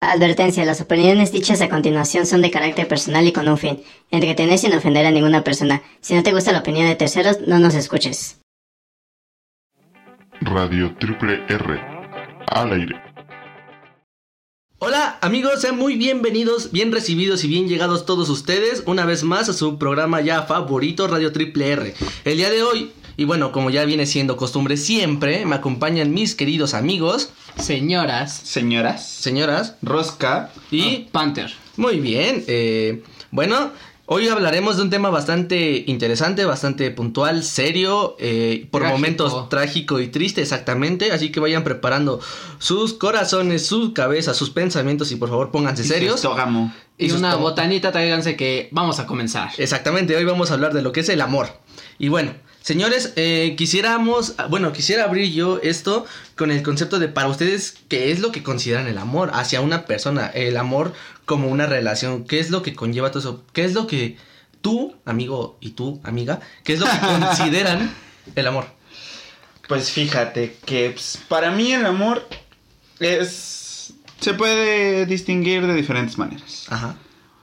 Advertencia, las opiniones dichas a continuación son de carácter personal y con un fin, entretener sin ofender a ninguna persona. Si no te gusta la opinión de terceros, no nos escuches. Radio Triple R. Al aire. Hola amigos, sean muy bienvenidos, bien recibidos y bien llegados todos ustedes una vez más a su programa ya favorito Radio Triple R. El día de hoy, y bueno, como ya viene siendo costumbre siempre, me acompañan mis queridos amigos, Señoras. Señoras. señoras, Rosca. y... Panther. Muy bien, eh, bueno, hoy hablaremos de un tema bastante interesante, bastante puntual, serio, eh, por Trágico. momentos trágico y triste exactamente, así que vayan preparando sus corazones, su cabeza, sus pensamientos y por favor pónganse serios. Estógamo. Y sus una botanita, tráiganse que vamos a comenzar. Exactamente, hoy vamos a hablar de lo que es el amor. Y bueno, señores, eh, quisiéramos, bueno, quisiera abrir yo esto con el concepto de para ustedes, ¿qué es lo que consideran el amor hacia una persona? El amor como una relación, ¿qué es lo que conlleva todo eso? ¿Qué es lo que tú, amigo, y tú, amiga, qué es lo que consideran el amor? Pues fíjate que pues, para mí el amor es... Se puede distinguir de diferentes maneras. Ajá.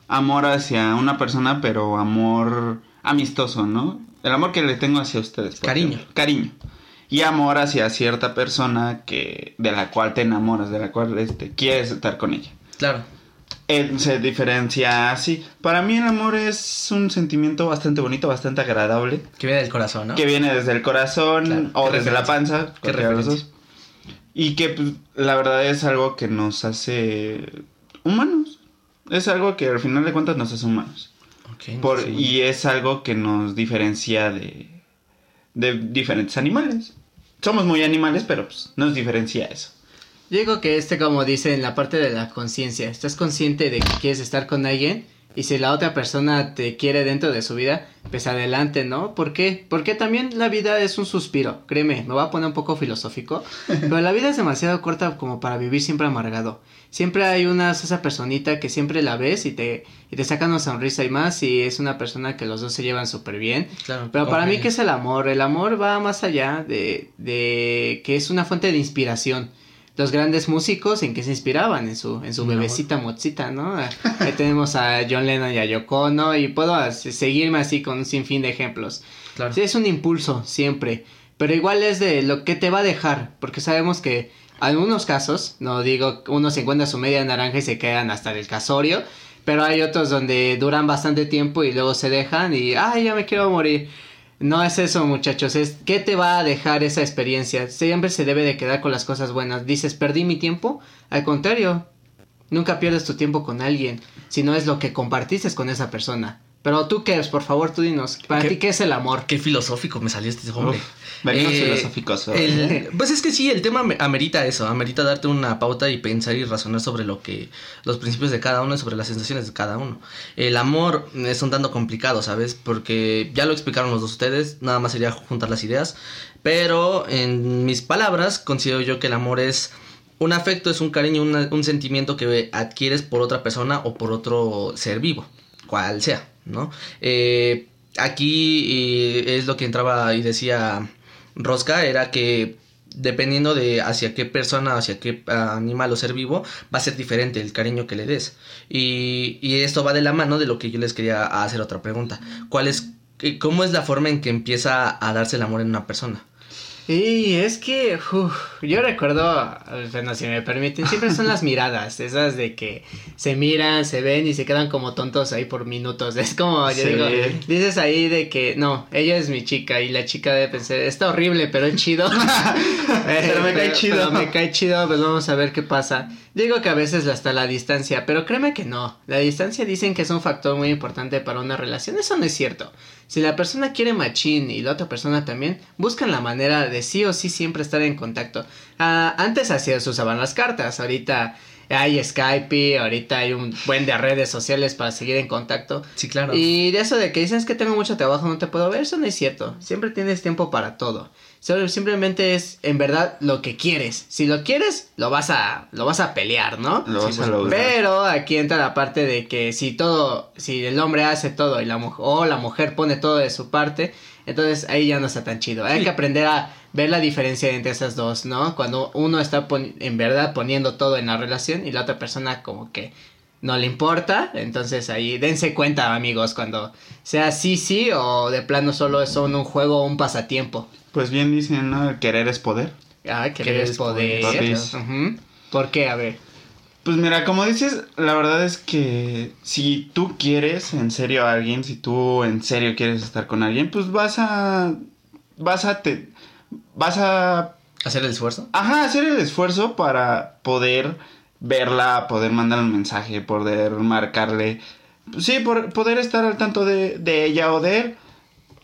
Amor hacia una persona, pero amor amistoso, ¿no? El amor que le tengo hacia ustedes. Cariño. ejemplo. Cariño. Y amor hacia cierta persona que de la cual te enamoras, de la cual este, quieres estar con ella. Claro. Eh, se diferencia así. Para mí el amor es un sentimiento bastante bonito, bastante agradable. Que viene del corazón, ¿no? Que viene desde el corazón Claro, o desde la panza. Qué los dos. Y que pues, la verdad es algo que nos hace humanos. Es algo que al final de cuentas nos hace humanos. Ok, Por, sí. Y es algo que nos diferencia de, de diferentes animales. Somos muy animales, pero pues, nos diferencia eso. Yo digo que este, como dice en la parte de la conciencia, estás consciente de que quieres estar con alguien y si la otra persona te quiere dentro de su vida, pues adelante, ¿no? ¿Por qué? Porque también la vida es un suspiro, créeme, me voy a poner un poco filosófico, pero la vida es demasiado corta como para vivir siempre amargado. Siempre hay una esa personita que siempre la ves y te, y te saca una sonrisa y más y es una persona que los dos se llevan súper bien. Claro, Pero para mí. ¿qué es el amor? El amor va más allá de, de que es una fuente de inspiración. Los grandes músicos, ¿en qué se inspiraban? En su, en su bebecita Motzita, ¿no? Ahí tenemos a John Lennon y a Yoko Ono y puedo seguirme así con un sinfín de ejemplos. Claro. Sí, es un impulso, siempre. Pero igual es de lo que te va a dejar, porque sabemos que en algunos casos, no digo, uno se encuentra su media naranja y se quedan hasta el casorio, pero hay otros donde duran bastante tiempo y luego se dejan y, ay, ya me quiero morir. No es eso, muchachos, es qué te va a dejar esa experiencia. Siempre se debe de quedar con las cosas buenas. Dices, perdí mi tiempo. Al contrario, nunca pierdes tu tiempo con alguien, si no es lo que compartiste con esa persona. Pero tú, Kevs, por favor, tú dinos, ¿para ti qué es el amor? Qué filosófico me salió este hombre. Uf, venimos filosóficos el- pues es que sí, el tema me- amerita eso, amerita darte una pauta y pensar y razonar sobre lo que los principios de cada uno y sobre las sensaciones de cada uno. El amor es un tanto complicado, ¿sabes? Porque ya lo explicaron los dos ustedes, nada más sería juntar las ideas, pero en mis palabras considero yo que el amor es un afecto, es un cariño, una- un sentimiento que adquieres por otra persona o por otro ser vivo, cual sea, ¿no? Eh, aquí es lo que entraba y decía Rosca, era que dependiendo de hacia qué persona, hacia qué animal o ser vivo, va a ser diferente el cariño que le des. Y, y esto va de la mano de lo que yo les quería hacer otra pregunta. ¿Cuál es, cómo es la forma en que empieza a darse el amor en una persona? Y es que, uf, yo recuerdo, bueno, si me permiten, siempre son las miradas, esas de que se miran, se ven y se quedan como tontos ahí por minutos. Es como, yo Sí. digo, dices ahí de que, no, ella es mi chica y la chica debe pensar, está horrible, pero es chido. Eh, Pero me cae chido. Pero me cae chido, pues vamos a ver qué pasa. Digo que a veces hasta la distancia, pero créeme que no. La distancia dicen que es un factor muy importante para una relación. Eso no es cierto. Si la persona quiere machín y la otra persona también, buscan la manera de sí o sí siempre estar en contacto. Ah, antes así se usaban las cartas, ahorita hay Skype, ahorita hay un buen de redes sociales para seguir en contacto. Sí, claro. Y de eso de que dices que tengo mucho trabajo, no te puedo ver, eso no es cierto. Siempre tienes tiempo para todo. Solo simplemente es en verdad lo que quieres. Si lo quieres, lo vas a lo vas a pelear, ¿no? Lo vas a pues, lograr. Pero aquí entra la parte de que si todo, si el hombre hace todo y la mujer o la mujer pone todo de su parte, Entonces ahí ya no está tan chido. Hay que aprender a ver la diferencia entre esas dos, ¿no? Cuando uno está en verdad poniendo todo en la relación y la otra persona como que no le importa. Entonces ahí dense cuenta, amigos, cuando sea sí, sí o de plano solo son un juego o un pasatiempo. Pues bien dicen, ¿no? El querer es poder. Ah, que Querer es es poder. poder. ¿Por qué? A ver. Pues mira, como dices, la verdad es que si tú quieres en serio a alguien, si tú en serio quieres estar con alguien, pues vas a vas a te vas a Hacer el esfuerzo. ajá, hacer el esfuerzo para poder verla, poder mandar un mensaje, poder marcarle. Sí, por poder estar al tanto de, de ella o de él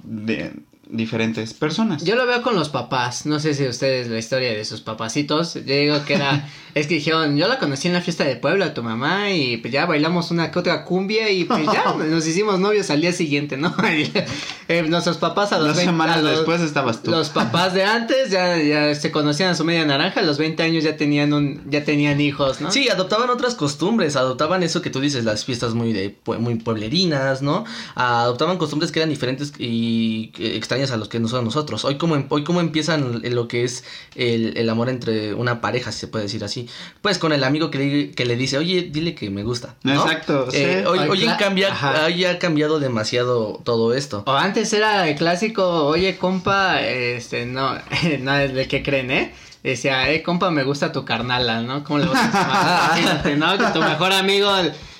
de diferentes personas. Yo lo veo con los papás. No sé si ustedes la historia de sus papacitos. Yo digo que era. es que dijeron, yo la conocí en la fiesta de pueblo, tu mamá, y pues ya bailamos una que otra cumbia y pues ya nos hicimos novios al día siguiente, ¿no? Y, eh, nuestros papás a los Dos 20 semanas a los- después estabas tú. Los papás de antes ya, ya se conocían a su media naranja, a los 20 años ya tenían un, ya tenían hijos, ¿no? Sí, adoptaban otras costumbres, adoptaban eso que tú dices, las fiestas muy de muy pueblerinas, ¿no? Adoptaban costumbres que eran diferentes y eh, extrañas a los que no son nosotros. Hoy como em- hoy cómo empiezan lo que es el, el amor entre una pareja, si se puede decir así. Pues con el amigo que le, que le dice, "Oye, dile que me gusta." ¿no? Exacto, Eh, sí. hoy hoy en cambia, hoy ha cambiado demasiado todo esto. O antes era el clásico, oye compa, este, no, no es de qué creen, ¿eh? Decía, eh compa, me gusta tu carnala, ¿no? ¿Cómo le gusta a? Fíjate, ¿no? Que tu mejor amigo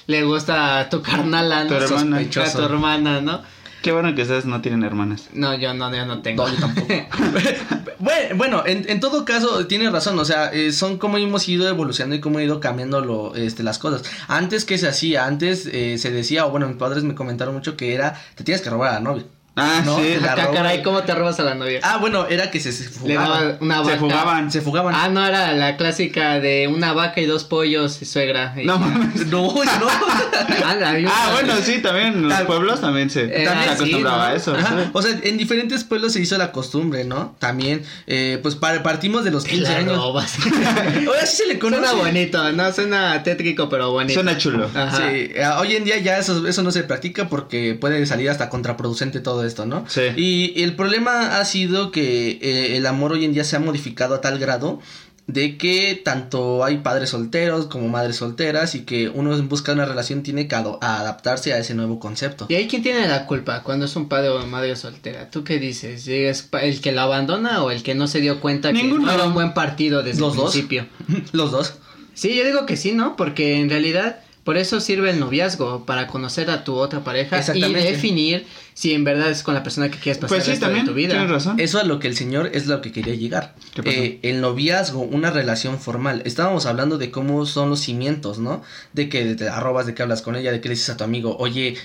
le gusta tu carnala, ¿no? Tu hermana. A tu hermana, ¿no? Qué bueno que ustedes no tienen hermanas. No, yo no, yo no tengo. No, yo tampoco. bueno, bueno, en, en todo caso, tiene razón, o sea, eh, son como hemos ido evolucionando y cómo ha ido cambiando lo, este, las cosas. Antes, ¿qué se hacía? Antes eh, se decía, o bueno, mis padres me comentaron mucho que era, te tienes que robar a la novia. Ah, No, sí. la Acá, caray, ¿cómo te robas a la novia? Ah, bueno, era que se, se Le daba fugaban. una vaca. Se fugaban. Se fugaban. Ah, no, era la clásica de una vaca y dos pollos y suegra. Y- No mames. No, no. Ah, Ah, bueno, sí, también en los pueblos también se, eh, se sí, acostumbraba ¿no? a eso. Ajá. O sea, en diferentes pueblos se hizo la costumbre, ¿no? También, eh, pues par- partimos de los Te 15 la años. robas. Ahora sí se le conoce. Suena bonito, no suena tétrico, pero bonito. Suena chulo. Ajá. Sí, eh, hoy en día ya eso, eso no se practica porque puede salir hasta contraproducente todo esto, ¿no? Sí. Y el problema ha sido que eh, el amor hoy en día se ha modificado a tal grado de que tanto hay padres solteros como madres solteras y que uno en busca de una relación tiene que adaptarse a ese nuevo concepto. ¿Y ahí quién tiene la culpa cuando es un padre o madre soltera? ¿Tú qué dices? ¿Es el que la abandona o el que no se dio cuenta Ninguno. que no era un buen partido desde Los el dos. principio? Los dos. Sí, yo digo que sí, ¿no? Porque en realidad por eso sirve el noviazgo, para conocer a tu otra pareja y Exactamente. definir si en verdad es con la persona que quieres pasar Pues el sí, resto también. de tu vida. Tienes razón. Eso a lo que el señor es lo que quería llegar. ¿Qué pasó? Eh, el noviazgo, una relación formal. Estábamos hablando de cómo son los cimientos, ¿no? De que te arrobas, de que hablas con ella, de que le dices a tu amigo, oye,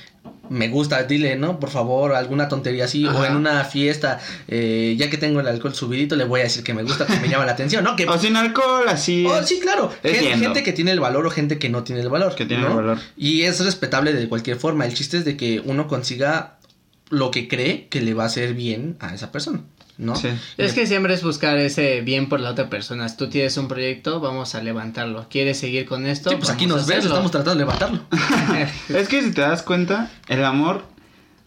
me gusta, dile, ¿no? Por favor, alguna tontería así. O en una fiesta, eh, ya que tengo el alcohol subidito, le voy a decir que me gusta, que me llama la atención, ¿no? Que... O sin alcohol, así. Oh, es. sí, claro. Gente, que tiene el valor o gente que no tiene el valor. Que tiene ¿no? el valor. Y es respetable de cualquier forma. El chiste es de que uno consiga lo que cree que le va a hacer bien a esa persona, ¿no? Sí. Es que siempre es buscar ese bien por la otra persona. Si tú tienes un proyecto, vamos a levantarlo. ¿Quieres seguir con esto? Sí, pues aquí nos ves, estamos tratando de levantarlo. Es que si te das cuenta, el amor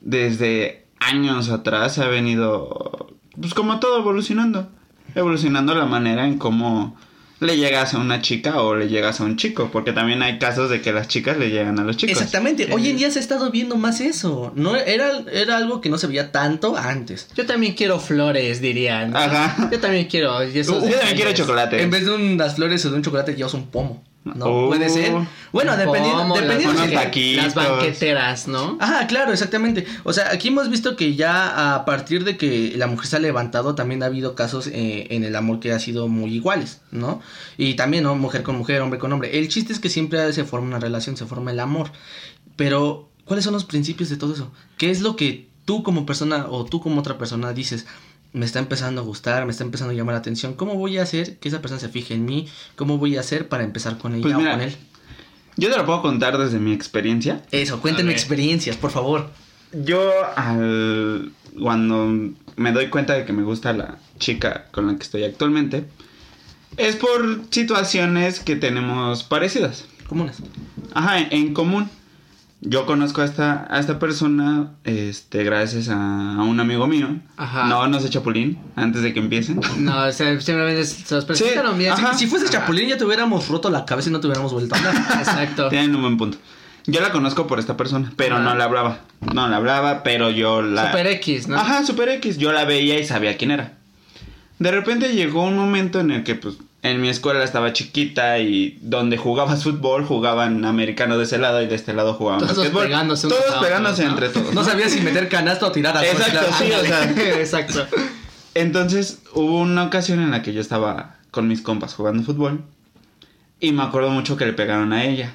desde años atrás ha venido, pues como todo, evolucionando. Evolucionando la manera en cómo le llegas a una chica o le llegas a un chico. Porque también hay casos de que las chicas le llegan a los chicos. Exactamente, hoy en día se ha estado viendo más eso. No era, era algo que no se veía tanto antes. Yo también quiero flores, diría. ¿no? Ajá. Yo también quiero. Yo también quiero chocolate. En vez de unas flores o de un chocolate llevas un pomo. No, Oh. puede ser. Bueno, dependiendo, dependiendo las, unos de- banque- taquitos. las banqueteras, ¿no? Ajá, claro, exactamente. O sea, aquí hemos visto que ya a partir de que la mujer se ha levantado, también ha habido casos eh, en el amor que ha sido muy iguales, ¿no? Y también, ¿no? Mujer con mujer, hombre con hombre. El chiste es que siempre se forma una relación, se forma el amor. Pero, ¿cuáles son los principios de todo eso? ¿Qué es lo que tú como persona o tú como otra persona dices? Me está empezando a gustar, me está empezando a llamar la atención. ¿Cómo voy a hacer que esa persona se fije en mí? ¿Cómo voy a hacer para empezar con ella Pues o con él? Yo te lo puedo contar desde mi experiencia. Eso, cuéntenme experiencias, por favor. Yo al cuando me doy cuenta de que me gusta la chica con la que estoy actualmente es por situaciones que tenemos parecidas. Comunes. Ajá, en, en común. Yo conozco a esta, a esta persona, este, gracias a, a un amigo mío. Ajá. No, no sé Chapulín, antes de que empiecen. No, o sea, simplemente se los presentaron bien. ajá. Si fuese Chapulín ya te hubiéramos roto la cabeza y no te hubiéramos vuelto a hablar. Exacto. Tienen un buen punto. Yo la conozco por esta persona, pero Ajá. no la hablaba. No la hablaba, pero yo la... Super X, ¿no? Ajá, Super X. Yo la veía y sabía quién era. De repente llegó un momento en el que, pues, en mi escuela estaba chiquita y donde jugabas fútbol jugaban americano de ese lado y de este lado jugaban Todos basquetbol. pegándose Todos pegándose ¿no? entre todos. No sabía si meter canasto o tirar a todos, Exacto, sí, o sea. Exacto. Entonces hubo una ocasión en la que yo estaba con mis compas jugando fútbol y me acuerdo mucho que le pegaron a ella.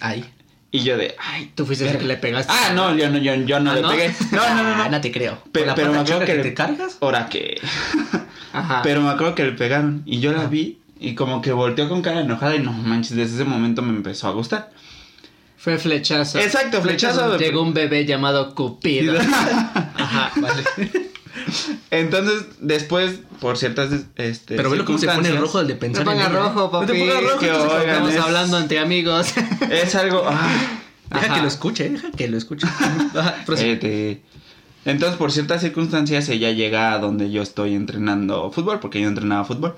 Ay. Y yo de, ay, Tú fuiste el que le pegaste. Ah, no, yo no, yo, yo no ¿Ah, le no? pegué. No, no, no, no. Ah, no te creo. Pe- ¿Con la pero me acuerdo que, que le- te cargas? Ahora que. Ajá. pero me acuerdo que le pegaron. Y yo la vi y como que volteó con cara enojada y no manches, desde ese momento me empezó a gustar. Fue flechazo. Exacto, flechazo Llegó un bebé llamado Cupido. Ajá. Vale. Entonces, después, por ciertas este, Pero velo cómo se pone el rojo del de No pensar te pongas en ¿eh? rojo, papi. No te pongas rojo. que oigan, Estamos es- hablando entre amigos. Es algo. ah, Deja Ajá. que lo escuche, deja que lo escuche. Ajá, este, entonces, por ciertas circunstancias, ella llega a donde yo estoy entrenando fútbol, porque yo entrenaba fútbol.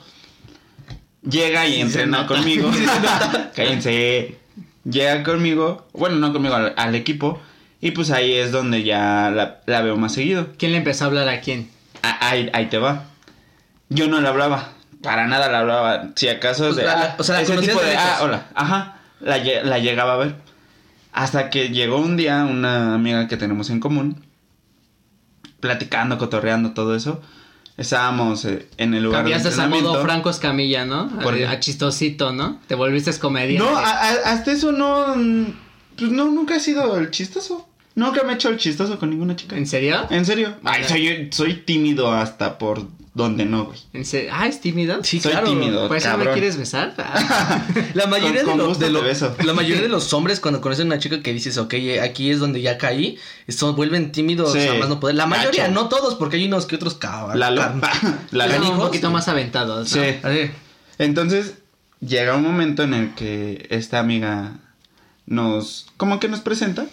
Llega y entrena conmigo. Cállense. Llega conmigo, bueno, no conmigo, al, al equipo. Y pues ahí es donde ya la, la veo más seguido. ¿Quién le empezó a hablar a quién? Ah, Ahí, ahí te va. Yo no le hablaba. Para nada la hablaba. Si acaso Pues de. la- ah, o sea, la ese tipo de de. Ah, hola. Ajá. La llegaba a ver. Hasta que llegó un día una amiga que tenemos en común. Platicando, cotorreando, todo eso. Estábamos eh, en el lugar de Cambiaste a modo entrenamiento. Franco Escamilla, ¿no? ¿Por qué? A, chistosito, ¿no? Te volviste comediante. No, a- a- hasta eso no. mm, Pues no, nunca he sido el chistoso. Nunca me he hecho el chistoso con ninguna chica. ¿En serio? En serio. Ay, soy, soy tímido hasta por donde no, güey. Ah, ¿es tímido? Sí, soy claro. tímido. ¿Por eso no me cabrón. quieres besar? Ah. La mayoría, Con- de, los, de lo- beso. la mayoría de los hombres cuando conocen a una chica que dices, ok, aquí es donde ya caí, son, vuelven tímidos, Sí. más no poder. La mayoría, Gacho. no todos, porque hay unos que otros cabal. La la un poquito más aventados. ¿no? Sí. Entonces, llega un momento en el que esta amiga nos, como que nos presenta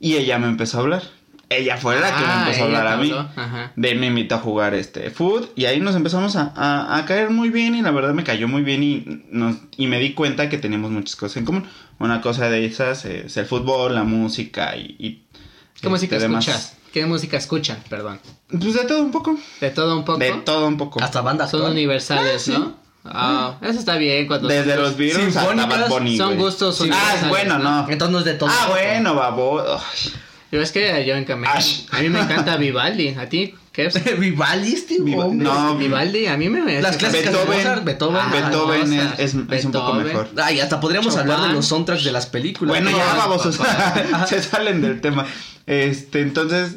y ella me empezó a hablar. Ella fue la que Ah, me empezó a hablar a mí. ajá. De él me invitó a jugar este food y ahí nos empezamos a, a- a caer muy bien y la verdad me cayó muy bien y, nos, y me di cuenta que teníamos muchas cosas en común. Una cosa de esas es el fútbol, la música y... y, ¿Qué este, música demás. escuchas? ¿Qué música escuchan? Perdón. Pues de todo un poco. ¿De todo un poco? De todo un poco. hasta bandas. Son actual. universales, Ah, sí. ¿no? Ah, eso está bien cuando Desde los Beatles hasta Bad Bunny, son gustos Ah, bueno, ¿no? no. Entonces no es de todo. Ah, bueno, babo. Ay. Yo es que yo en cambio, Ash. a mí me encanta Vivaldi, ¿a ti? ¿Qué? Vivaldi, este Viva- hombre. no, Vivaldi, a mí me Las clásicas de Mozart, Beethoven. Ah, Beethoven es, un poco Beethoven. mejor. Ay, hasta podríamos Chopin. hablar de los soundtracks de las películas. Bueno, ya vamos, o papá. sea, se salen del tema. Este, entonces,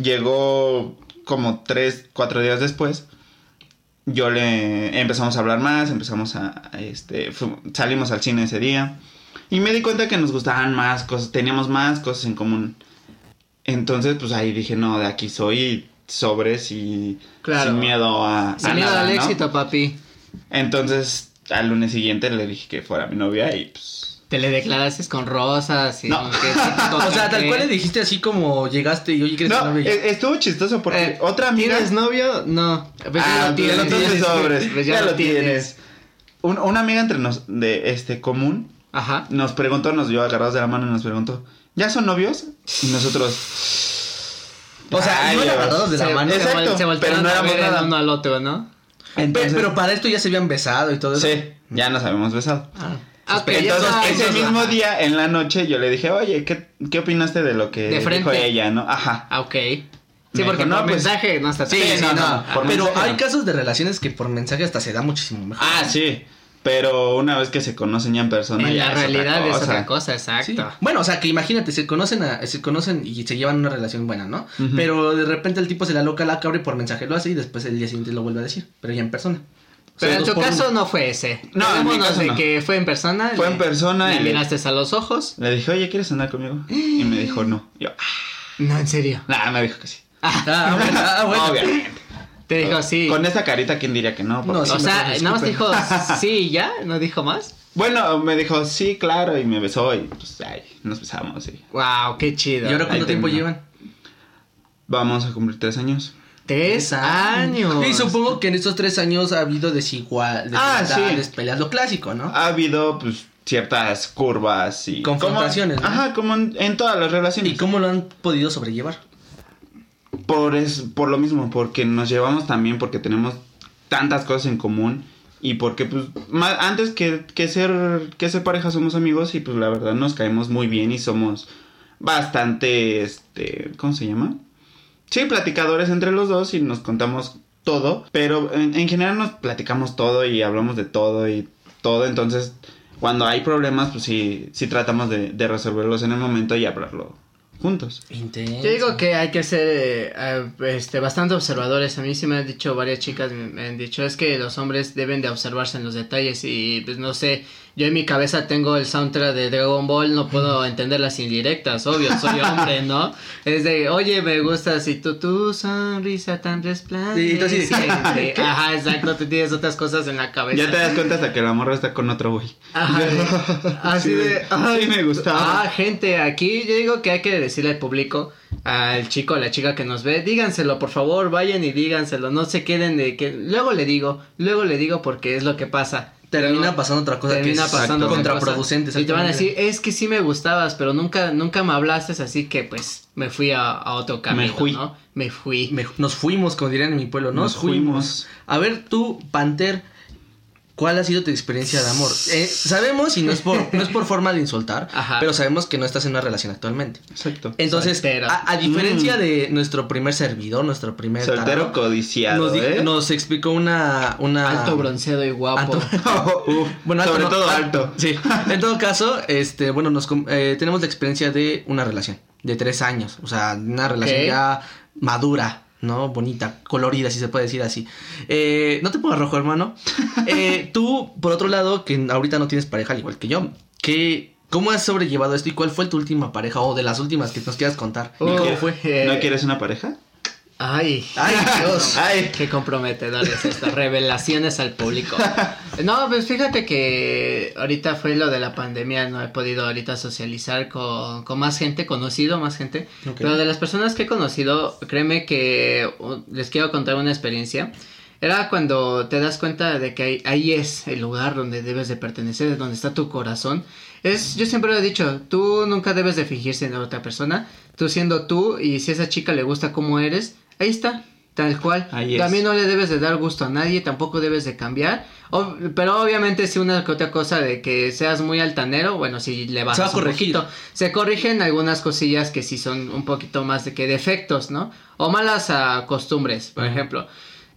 llegó como tres, cuatro días después. Yo le empezamos a hablar más, empezamos a, a, este, fu- salimos al cine ese día. Y me di cuenta que nos gustaban más cosas, teníamos más cosas en común. Entonces, pues ahí dije, no, de aquí soy sobres y Claro. sin miedo a, a Sin miedo nada, al ¿no? éxito, papi. Entonces, al lunes siguiente le dije que fuera mi novia y pues... Te le declaraste con rosas y No. que O sea, tal cual le dijiste así como llegaste y oye, ¿quieres ser No, novia? e- estuvo chistoso porque Eh, otra amiga... ¿Tienes novio? No. Pues Ah, ya lo pues ya tienes. lo tienes sobres. Pues ya, lo tienes. Un- una amiga entre nos de este común Ajá. nos preguntó, nos dio agarrados de la mano y nos preguntó, ¿ya son novios? Y nosotros... O sea, Ay, iban Dios. agarrados de la se, mano. Exacto, se pero no éramos nada. uno al otro, ¿no? Entonces, pero para esto ya se habían besado y todo eso. Sí, ya nos habíamos besado. Ah, ok, ya Entonces, está. ese mismo día, en la noche, yo le dije, oye, ¿qué, qué opinaste de lo que De dijo ella, no? Ajá. Ah, ok. Sí, Me porque dijo, no, por pues- mensaje no está Sí, tan- no, no, Ah, por Pero mensaje hay no. casos de relaciones que por mensaje hasta se da muchísimo mejor. Ah, sí. Pero una vez que se conocen ya en persona, En ya la es otra realidad es cosa. otra cosa, exacto. Sí. Bueno, o sea, que imagínate, se conocen, a- se conocen y se llevan una relación buena, ¿no? Pero de repente el tipo se la loca, la cabra y por mensaje lo hace y después el día siguiente lo vuelve a decir, pero ya en persona. O sea, Pero en tu caso uno. no fue ese. No, en mi caso de no. que fue en persona. Fue le- en persona Le y le- miraste a los ojos. Le dije, oye, ¿quieres andar conmigo? Y me dijo, no. Yo, ah, No, en serio. nada, me dijo que sí. Ah, bueno, ah, bueno. Obviamente. Te dijo sí. Con esta carita, ¿quién diría que no? No, o sea, nada más te dijo sí y ya, no dijo más. Bueno, me dijo, sí, claro, y me besó y pues, ay, nos besamos y Wow, qué chido. ¿Y ahora Ahí cuánto tiempo terminó. llevan? vamos a cumplir tres años. Tres años. Y supongo que en estos tres años ha habido desigual, Ah, sí. peleas, lo clásico, ¿no? Ha habido, pues, ciertas curvas y... Confrontaciones, como- ¿no? Ajá, como en, en todas las relaciones. ¿Y cómo lo han podido sobrellevar? Por, es, por lo mismo, porque nos llevamos también, porque tenemos tantas cosas en común y porque pues ma- antes que, que ser que ser pareja somos amigos y pues la verdad nos caemos muy bien y somos bastante este ¿cómo se llama? Sí, platicadores entre los dos y nos contamos todo, pero en, en general nos platicamos todo y hablamos de todo y todo, entonces cuando hay problemas pues sí, sí tratamos de resolverlos en el momento y hablarlo juntos. Intenso. Yo digo que hay que ser eh, eh, este, bastante observadores. A mí sí me han dicho varias chicas, me, me han dicho es que los hombres deben de observarse en los detalles y pues no sé, yo en mi cabeza tengo el soundtrack de Dragon Ball, no puedo entender las indirectas, obvio, soy hombre, ¿no? Es de, oye, me gusta si tú, tu sonrisa tan resplandeciente. Sí, de- Ajá, exacto, tú tienes otras cosas en la cabeza. Ya te das cuenta hasta que la morra está con otro güey. Ajá, así Sí, de, ay, sí me gustaba. Ah, gente, aquí yo digo que hay que decirle al público, al chico, a la chica que nos ve, díganselo, por favor, vayan y díganselo, no se queden de que luego le digo, luego le digo porque es lo que pasa. Termina pasando otra cosa termina que es pasando contraproducente. Y te van a decir, es que sí me gustabas, pero nunca, nunca me hablaste, así que pues me fui a, a otro camino, fui. ¿no? Me fui. Me- nos fuimos, como dirían en mi pueblo, nos, Nos fuimos. fuimos. A ver, tú, Panther, ¿cuál ha sido tu experiencia de amor? Eh, sabemos, y no es, por, no es por forma de insultar, Ajá. pero sabemos que no estás en una relación actualmente. Exacto. Entonces, a, a diferencia Mm. de nuestro primer servidor, nuestro primer Soltero tarado, codiciado, nos, ¿eh? nos explicó una, una Alto, bronceado y guapo. Alto- Uf, Bueno, sobre alto no- todo al- alto. Sí. En todo caso, este, bueno, nos com- eh, tenemos la experiencia de una relación de tres años, o sea, una relación ya madura, ¿no? Bonita, colorida, si se puede decir así. Eh, no te pongas rojo, hermano. Eh, tú, por otro lado, que ahorita no tienes pareja, al igual que yo, ¿qué, ¿cómo has sobrellevado esto y cuál fue tu última pareja o de las últimas que nos quieras contar? ¿Y Oh, cómo fue? eh, ¿No quieres una pareja? Ay, Ay, Dios. Ay. Qué comprometedores estas revelaciones al público. No, pues fíjate que ahorita fue lo de la pandemia, no he podido ahorita socializar con, con más gente, conocido más gente. Pero de las personas que he conocido, créeme que les quiero contar una experiencia. Era cuando te das cuenta de que ahí, ahí es el lugar donde debes de pertenecer, donde está tu corazón. Es, yo siempre lo he dicho, tú nunca debes de fingirse en otra persona, tú siendo tú y si a esa chica le gusta como eres, ahí está, tal cual. Ahí. También no le debes de dar gusto a nadie, tampoco debes de cambiar. O- pero obviamente si una que otra cosa de que seas muy altanero, bueno, si le vas a corregir. se corrigen algunas cosillas que sí son un poquito más de que defectos, ¿no? O malas costumbres, por ejemplo.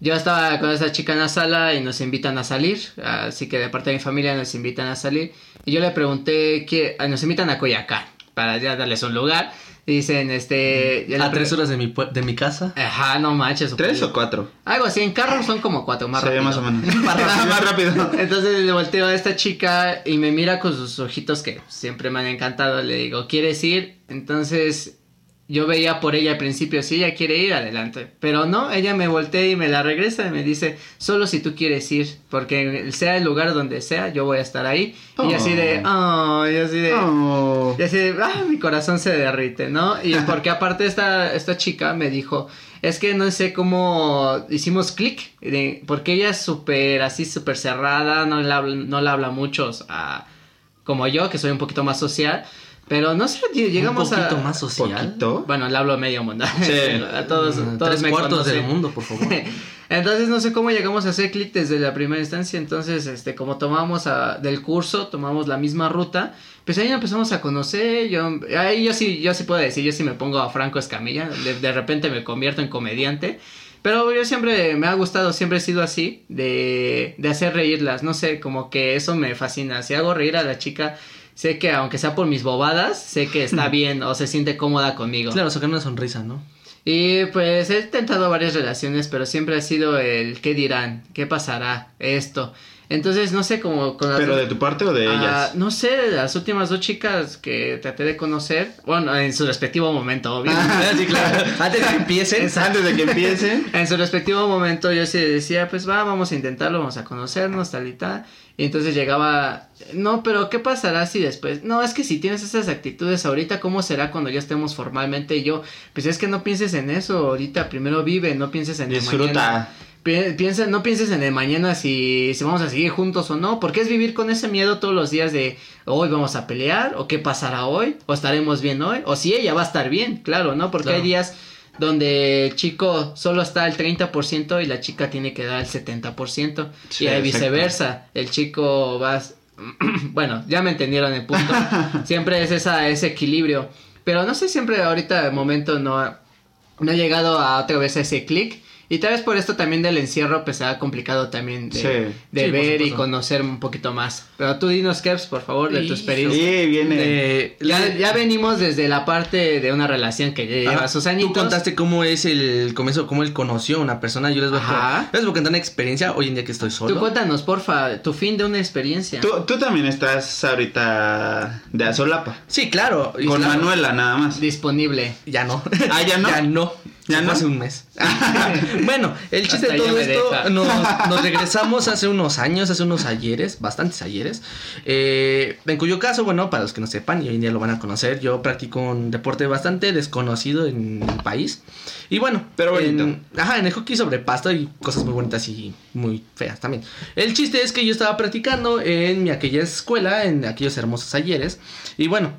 Yo estaba con esa chica en la sala y nos invitan a salir, así que de parte de mi familia nos invitan a salir. Y yo le pregunté que nos invitan a Coyacán para ya darles un lugar. Dicen, este... A pre- tres horas de mi, de mi casa. Ajá, no manches. ¿Tres o cuatro? Algo así, en carro son como cuatro, más Sí, rápido. más o menos. más rápido. Más rápido. Entonces le volteo a esta chica y me mira con sus ojitos que siempre me han encantado. Le digo, ¿quieres ir? Entonces yo veía por ella al principio, si ella quiere ir, adelante. Pero no, ella me voltea y me la regresa y me dice, solo si tú quieres ir, porque sea el lugar donde sea, yo voy a estar ahí. Y así de, oh, y así de... Oh. Y así, de, ah, mi corazón se derrite, ¿no? Y porque aparte esta, esta chica me dijo, es que no sé cómo hicimos clic, porque ella es súper así, súper cerrada, no le habla, no le habla muchos a, como yo, que soy un poquito más social, pero no sé, llegamos un poquito a... más social. ¿Poquito? Bueno, le hablo a medio mundo. Sí. a todos, Mm, todos tres me cuartos conocen. del mundo, por favor. Entonces no sé cómo llegamos a hacer clic desde la primera instancia. Entonces, este, como tomamos a- del curso, tomamos la misma ruta, pues ahí empezamos a conocer. Yo, ahí yo sí, yo sí puedo decir, yo sí me pongo a Franco Escamilla. De, de repente me convierto en comediante. Pero yo siempre me ha gustado, siempre he sido así, de, de hacer reírlas. No sé, como que eso me fascina. Si hago reír a la chica, sé que aunque sea por mis bobadas, sé que está bien o se siente cómoda conmigo. Claro, sacar una sonrisa, ¿no? Y pues he intentado varias relaciones, pero siempre ha sido el qué dirán, qué pasará, esto. Entonces, no sé, como con las ¿Pero de tu parte o de Ah, ellas? no sé, de las últimas dos chicas que traté de conocer, bueno, en su respectivo momento, obvio. sí, claro. Antes de que empiecen. Antes de que empiecen. En su respectivo momento yo sí decía, pues va, vamos a intentarlo, vamos a conocernos, tal y tal. Y entonces llegaba, no, pero ¿qué pasará si después? No, es que si tienes esas actitudes ahorita, ¿cómo será cuando ya estemos formalmente? Y yo, pues es que no pienses en eso ahorita, primero vive, no pienses en el mañana. Disfruta. Pi- Piensa, no pienses en el mañana si, si vamos a seguir juntos o no, porque es vivir con ese miedo todos los días de hoy vamos a pelear, o qué pasará hoy, o estaremos bien hoy, o si ella va a estar bien, claro, ¿no? Porque Claro. hay días donde el chico solo está al 30% y la chica tiene que dar el 70%, Sí, y viceversa, el chico va... bueno, ya me entendieron el punto, siempre es esa, ese equilibrio, pero no sé, siempre ahorita de momento no ha, no ha llegado a otra vez a ese clic. Y tal vez por esto también del encierro pues se ha complicado también de, Sí. de Sí, por ver y conocer un poquito más. Pero tú dinos, Keps, por favor, de tu experiencia. Sí, viene. Ya, ya venimos desde la parte de una relación que ya lleva Ajá, sus añitos. Tú contaste cómo es el comienzo, cómo él conoció a una persona. Yo les voy, a, les voy a contar una experiencia hoy en día que estoy solo. Tú cuéntanos, porfa, tu fin de una experiencia. Tú, tú también estás ahorita de azolapa. Sí, claro. Con claro, Manuela nada más. Disponible. Ya no. Ah, ¿ya no? ya no. ¿Ya no? Hace un mes. bueno, el chiste Hasta de todo esto, nos, nos regresamos hace unos años, hace unos ayeres, bastantes ayeres. eh, en cuyo caso, bueno, para los que no sepan y hoy en día lo van a conocer, yo practico un deporte bastante desconocido en el país. Y bueno, Pero bonito. en- ajá, en el hockey sobre pasto hay cosas muy bonitas y muy feas también. El chiste es que yo estaba practicando en mi aquella escuela, en aquellos hermosos ayeres. Y bueno,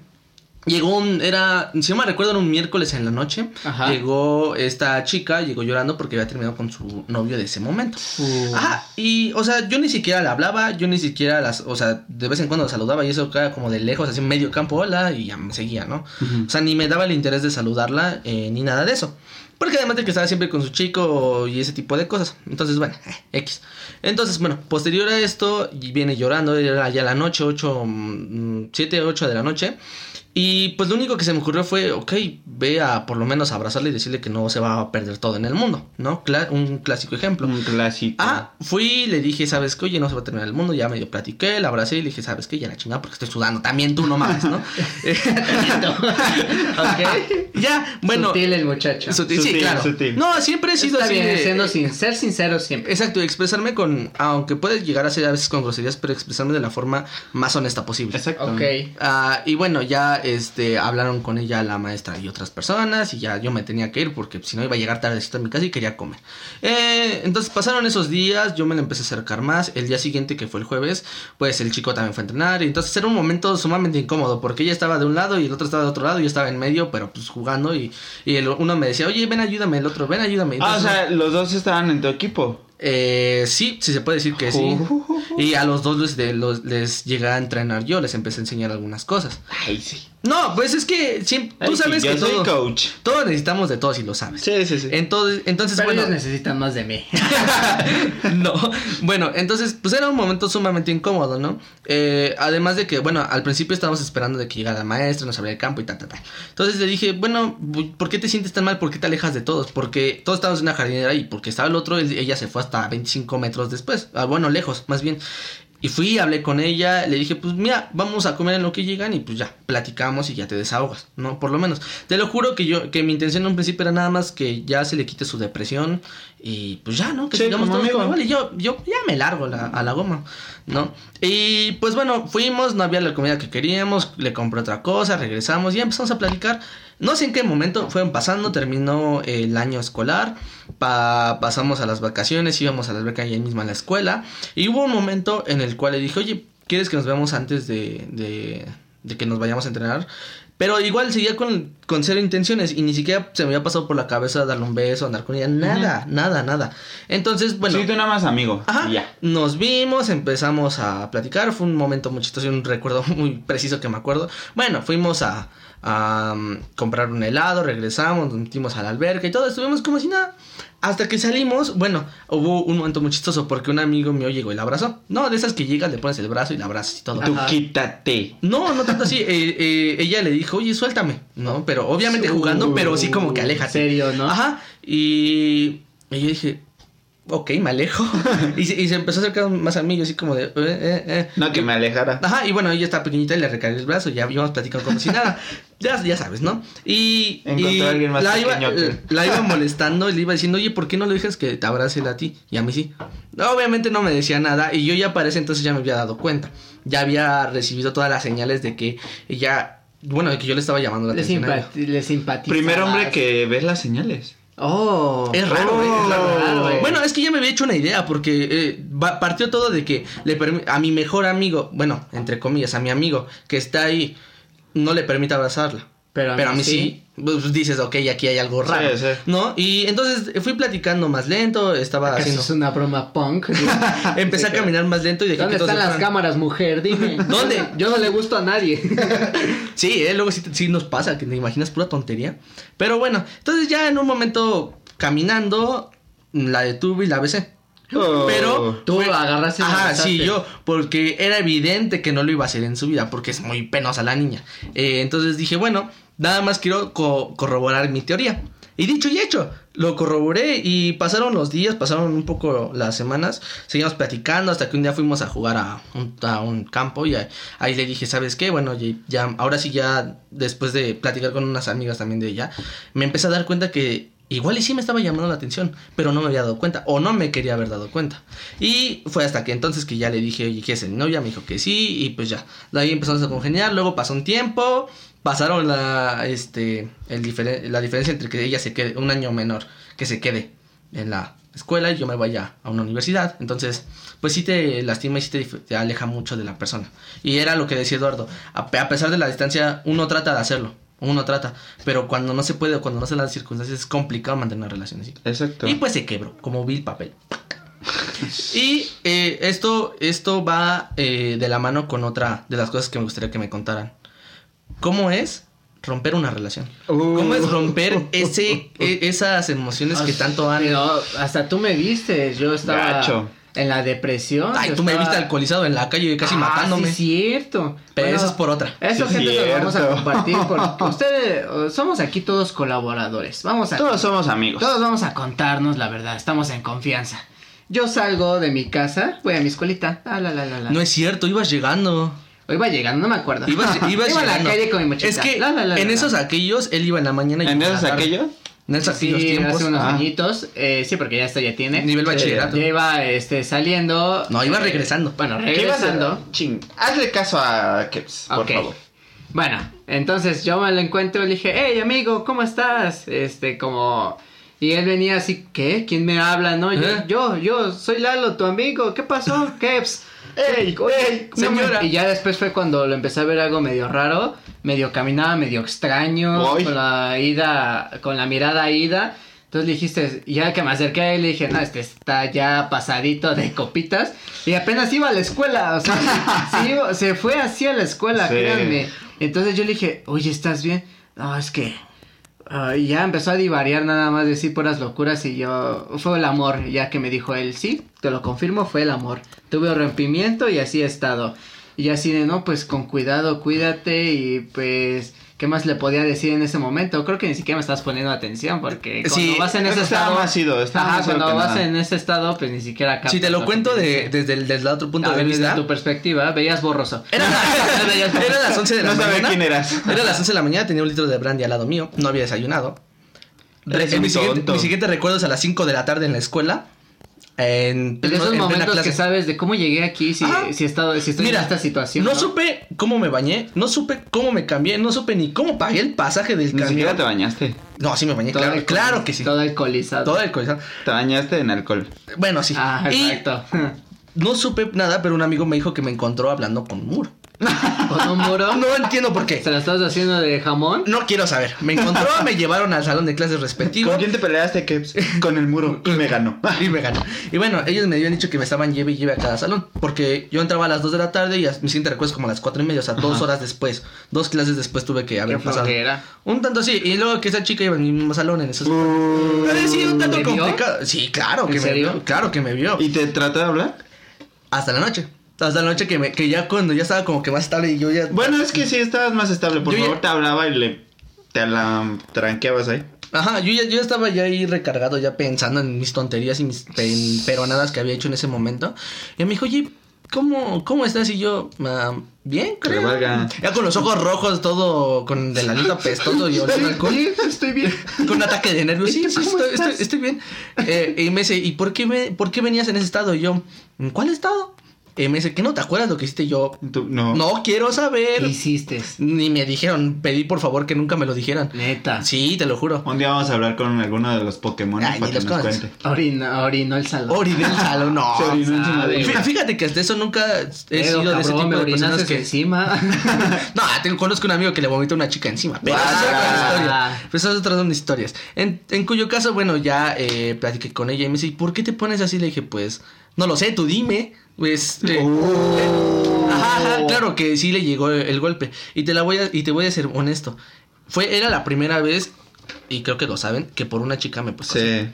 Llegó un, era, si no me recuerdo, era un miércoles en la noche. Ajá. Llegó esta chica, llegó llorando porque había terminado con su novio de ese momento. Uh. Ajá, y, o sea, yo ni siquiera le hablaba, yo ni siquiera las, o sea, de vez en cuando la saludaba y eso era como de lejos, así medio campo, hola, y ya me seguía, ¿no? O sea, ni me daba el interés de saludarla, eh, ni nada de eso. Porque además de que estaba siempre con su chico y ese tipo de cosas. Entonces, bueno, eh, X. Entonces, bueno, posterior a esto, y viene llorando, era ya la noche, 8, 7, 8 de la noche. Y pues lo único que se me ocurrió fue, ok, ve a por lo menos abrazarle y decirle que no se va a perder todo en el mundo, ¿no? Cla- un clásico ejemplo. Un clásico. Ah, fui, le dije, ¿sabes qué? Oye, no se va a terminar el mundo, ya medio platiqué, la abracé y le dije, ¿sabes qué? Ya la chingada porque estoy sudando, también tú no mames, ¿no? ok, ya, bueno. Sutil el muchacho. Sutil, sí, Sutil, claro. sutil. No, siempre he sido Está así. bien, de- siendo sin, ser sincero siempre. Exacto, expresarme con, aunque puede llegar a ser a veces con groserías, pero expresarme de la forma más honesta posible. Exacto. Ok. Ah, y bueno, ya este hablaron con ella la maestra y otras personas y ya yo me tenía que ir porque si no iba a llegar tardecito a mi casa y quería comer. Eh, entonces pasaron esos días, yo me la empecé a acercar más. El día siguiente, que fue el jueves, pues el chico también fue a entrenar y entonces era un momento sumamente incómodo porque ella estaba de un lado y el otro estaba de otro lado y yo estaba en medio, pero pues jugando y, y el uno me decía, oye, ven ayúdame, el otro, ven ayúdame. Ah, o sea, los dos estaban en tu equipo. eh, sí, sí se puede decir que sí. Y a los dos les, de- los- les llegué a entrenar yo, les empecé a enseñar algunas cosas. Ay, sí. No, pues es que siempre, tú Ay, sí, sabes yo que soy todo- coach. todos necesitamos de todos y lo sabes. Sí, sí, sí. Entonces, entonces Pero bueno, ellos necesitan más de mí. no, bueno, entonces, pues era un momento sumamente incómodo, ¿no? Eh, además de que, bueno, al principio estábamos esperando de que llegara la maestra, nos abriera el campo y tal, tal, tal. Entonces le dije, bueno, ¿por qué te sientes tan mal? ¿Por qué te alejas de todos? Porque todos estábamos en una jardinera y porque estaba el otro, ella se fue hasta 25 metros después, ah, bueno, lejos, más bien. Y fui, hablé con ella, le dije, pues mira, vamos a comer en lo que llegan y pues ya, platicamos y ya te desahogas, ¿no? Por lo menos. Te lo juro que yo, que mi intención en un principio era nada más que ya se le quite su depresión y pues ya, ¿no? Que Sí, sigamos todos como igual. Y yo, yo ya me largo la- a la goma, ¿no? Y pues bueno, fuimos, no había la comida que queríamos, le compré otra cosa, regresamos y empezamos a platicar. No sé en qué momento fueron pasando, terminó el año escolar, pa- pasamos a las vacaciones, íbamos a la alberca ahí misma en la escuela. Y hubo un momento en el cual le dije, oye, ¿quieres que nos veamos antes de, de, de que nos vayamos a entrenar? Pero igual seguía con, con cero intenciones y ni siquiera se me había pasado por la cabeza darle un beso, andar con ella, nada, nada, nada. Entonces, bueno. Sí, tú nada más amigo. Ajá. y Ya. Nos vimos, empezamos a platicar. Fue un momento muy chistoso y un recuerdo muy preciso que me acuerdo. Bueno, fuimos a, a, um, comprar un helado, regresamos, nos metimos a la alberca y todo. Estuvimos como si nada. Hasta que salimos, bueno, hubo un momento muy chistoso porque un amigo mío llegó y la abrazó. No, de esas que llegas, le pones el brazo y la abrazas y todo. Tú Ajá. quítate. No, no tanto así. eh, eh, ella le dijo, oye, suéltame. No, pero obviamente jugando, pero sí como que aléjate. serio, ¿no? Ajá. Y, y yo dije, ok, me alejo. y, se, y se empezó a acercar más a mí, yo así como de, eh, eh, eh. No, que me alejara. Ajá, y bueno, ella está pequeñita y le recargué el brazo, ya íbamos platicando como si nada. Ya, ya sabes, ¿no? Y, Encontró y a alguien más la, iba, pequeño que- la iba molestando y le iba diciendo, oye, ¿por qué no lo dejas que te abrace a ti? Y a mí sí. Obviamente no me decía nada y yo ya para ese entonces ya me había dado cuenta. Ya había recibido todas las señales de que ella, bueno, de que yo le estaba llamando la Le, atención. simpati le. Primer hombre que ves las señales. Oh. Es raro, Oh. eh, es raro. Raro, eh. Bueno, es que ya me había hecho una idea porque eh, va- partió todo de que le a mi mejor amigo, bueno, entre comillas, a mi amigo que está ahí, no le permite abrazarla. Pero a Pero a mí mí sí. Pues dices, ok, aquí hay algo raro. sí. ¿No? Y entonces fui platicando más lento, estaba ¿Acaso haciendo. es una broma punk? Empecé a caminar más lento y dejé ¿Dónde que están las fueran. cámaras, mujer? Dime. ¿Dónde? Yo no le gusto a nadie. Sí, eh, luego sí, sí nos pasa, que te imaginas pura tontería. Pero bueno, entonces ya en un momento caminando, la detuve y la besé. Oh. Pero Tú agarraste y la Ajá, sí, yo, porque era evidente que no lo iba a hacer en su vida, porque es muy penosa la niña. Eh, entonces dije, bueno, nada más quiero co- corroborar mi teoría. Y dicho y hecho, lo corroboré y pasaron los días, pasaron un poco las semanas, seguimos platicando hasta que un día fuimos a jugar a un, a un campo y ahí, ahí le dije, ¿sabes qué? Bueno, ya, ya, ahora sí ya, después de platicar con unas amigas también de ella, me empecé a dar cuenta que igual y sí me estaba llamando la atención, pero no me había dado cuenta o no me quería haber dado cuenta. Y fue hasta que entonces que ya le dije, oye, ¿qué es el novia? Me dijo que sí y pues ya, de ahí empezamos a congeniar, luego pasó un tiempo, pasaron la, este, la diferencia entre que ella se quede, un año menor, que se quede en la escuela y yo me vaya a una universidad. Entonces, pues sí te lastima y sí te, aleja mucho de la persona. Y era lo que decía Eduardo, a pesar de la distancia, uno trata de hacerlo. Uno trata, pero cuando no se puede o cuando no se dan las circunstancias es complicado mantener una relación así. Exacto. Y pues se quebró, como vil papel. y eh, esto, esto va eh, de la mano con otra de las cosas que me gustaría que me contaran. ¿Cómo es romper una relación? ¿Cómo es romper ese, e- esas emociones que tanto han... Pero hasta tú me viste, yo estaba Gacho. En la depresión. Ay, tú me estaba- viste alcoholizado en la calle casi Ah, matándome. Sí, cierto. Pero Bueno, eso es por otra. Eso, Sí, gente, se lo vamos a compartir porque ustedes, somos aquí todos colaboradores. Vamos a... Todos somos amigos. Todos vamos a contarnos la verdad, estamos en confianza. Yo salgo de mi casa, voy a mi escuelita. Ah, la, la, la, la. No es cierto, ibas llegando. O iba llegando, no me acuerdo. Ibas, ibas iba a la llegando. calle con mi mochila. Es que La, la, la, en la, esos la. aquellos él iba en la mañana y yo ¿En esos aquellos? En esos aquellos Sí, tiempos. hace unos Ah. añitos. Eh, sí, porque ya esto ya tiene. Nivel bachillerato. Ya iba este, saliendo. No, iba eh, regresando. Bueno, ¿Qué ibas a regresando. Ching. Hazle caso a Keps, por favor. Bueno, entonces yo me lo encuentro y le dije, hey amigo, ¿cómo estás? Este, como... Y él venía así, ¿qué? ¿Quién me habla? No, yo, ¿Eh? yo, yo, soy Lalo, tu amigo, ¿qué pasó? Keps. ¡Ey, ey, señora! Y ya después fue cuando lo empecé a ver algo medio raro, medio caminaba medio extraño, con la ida, con la mirada ida. Entonces le dijiste, ya que me acerqué a él, le dije, no, este está ya pasadito de copitas. Y apenas iba a la escuela, o sea, se, fue así a la escuela, Sí. créanme. Entonces yo le dije, oye, ¿estás bien? No, es que... ah, y ya empezó a divariar nada más, decir puras locuras y yo... Fue el amor, ya que me dijo él, sí, te lo confirmo, fue el amor. Tuve rompimiento y así he estado. Y así de, no, pues con cuidado, cuídate y pues... ¿Qué más le podía decir en ese momento? Creo que ni siquiera me estás poniendo atención porque cuando Sí, vas en ese estado... más ido, está Ajá, más cuando vas nada. en ese estado, pues ni siquiera Si te lo cuento de, desde, el, desde el otro punto A de ver, vista. desde tu perspectiva, veías borroso. Era, era las 11 de la No sabía mañana. quién eras. Era las 11 de la mañana, tenía un litro de brandy al lado mío. No había desayunado. Re- mi, siguiente, mi siguiente recuerdo es a las 5 de la tarde en la escuela. En, esos en momentos que sabes de cómo llegué aquí, si, si, he estado, si estoy Mira, en esta situación. no, supe cómo me bañé, no supe cómo me cambié, no supe ni cómo pagué el pasaje del Ni siquiera camión. te bañaste. No, sí me bañé, Todo claro, claro que sí. Todo alcoholizado. Todo corazón. Te bañaste en alcohol. Bueno, sí. Ah, y exacto. no supe nada, pero un amigo me dijo que me encontró hablando con un muro. Con un muro. No entiendo por qué. ¿Se la estás haciendo de jamón? No quiero saber. Me encontró, me llevaron al salón de clases respectivo. ¿Con quién te peleaste, Keps? Con el muro. Y me ganó. Y me ganó. Y bueno, ellos me habían dicho que me estaban lleve y lleve a cada salón. Porque yo entraba a las 2 de la tarde y a- mi siguiente recuerdo es como a las 4 y media. O sea, dos horas después. Dos clases después tuve que haber Qué pasado. flojera. Un tanto así. Y luego que esa chica iba en mi mismo salón en esos. Pero sí, un tanto complicado. Sí, claro que ¿En me serio? vio. Claro que me vio. ¿Y te trató de hablar? Hasta la noche. Hasta la noche que, me, que ya cuando ya estaba como que más estable y yo ya. Bueno, es que sí estabas más estable. Por Yo ya- favor, te hablaba y le... Te la tranqueabas ahí. Ajá, yo ya, yo estaba ya ahí recargado, ya pensando en mis tonterías y mis pe- peronadas que había hecho en ese momento. Y me dijo, oye, ¿cómo, cómo estás? Y yo, "Ah, bien, creo. valga. Ya con los ojos rojos, todo con el aliento apestoso y oliendo alcohol. estoy bien. Con un ataque de nervios. Sí, sí, ¿Cómo estoy, estás? estoy- estoy bien. Eh, y me dice, ¿y por qué, me, por qué venías en ese estado? Y yo, ¿en cuál estado? Y me dice, ¿qué no te acuerdas lo que hiciste? Yo, Tú- no. no quiero saber. ¿Qué hiciste? Ni me dijeron, pedí por favor que nunca me lo dijeran. Neta. Sí, te lo juro. Un día vamos a hablar con alguno de los Pokémon para que nos cuente. Orina, orinó el salón. Oriné el salón, no. Se orinó encima. Fíjate que hasta eso nunca he Pero, sido de ese tipo me de personas que... encima. No, te conozco un amigo que le vomita a una chica encima. Pero esa es otra Ah. historia. Pues esas otras son historias. En, en cuyo caso, bueno, ya eh, platiqué con ella y me dice, ¿y por qué te pones así? Le dije, pues, no lo sé, tú dime. Pues, eh, Oh. ajá, ajá, claro que sí le llegó el, el golpe. Y te la voy a, y te voy a ser honesto. Fue, era la primera vez, y creo que lo saben, que por una chica me puse así.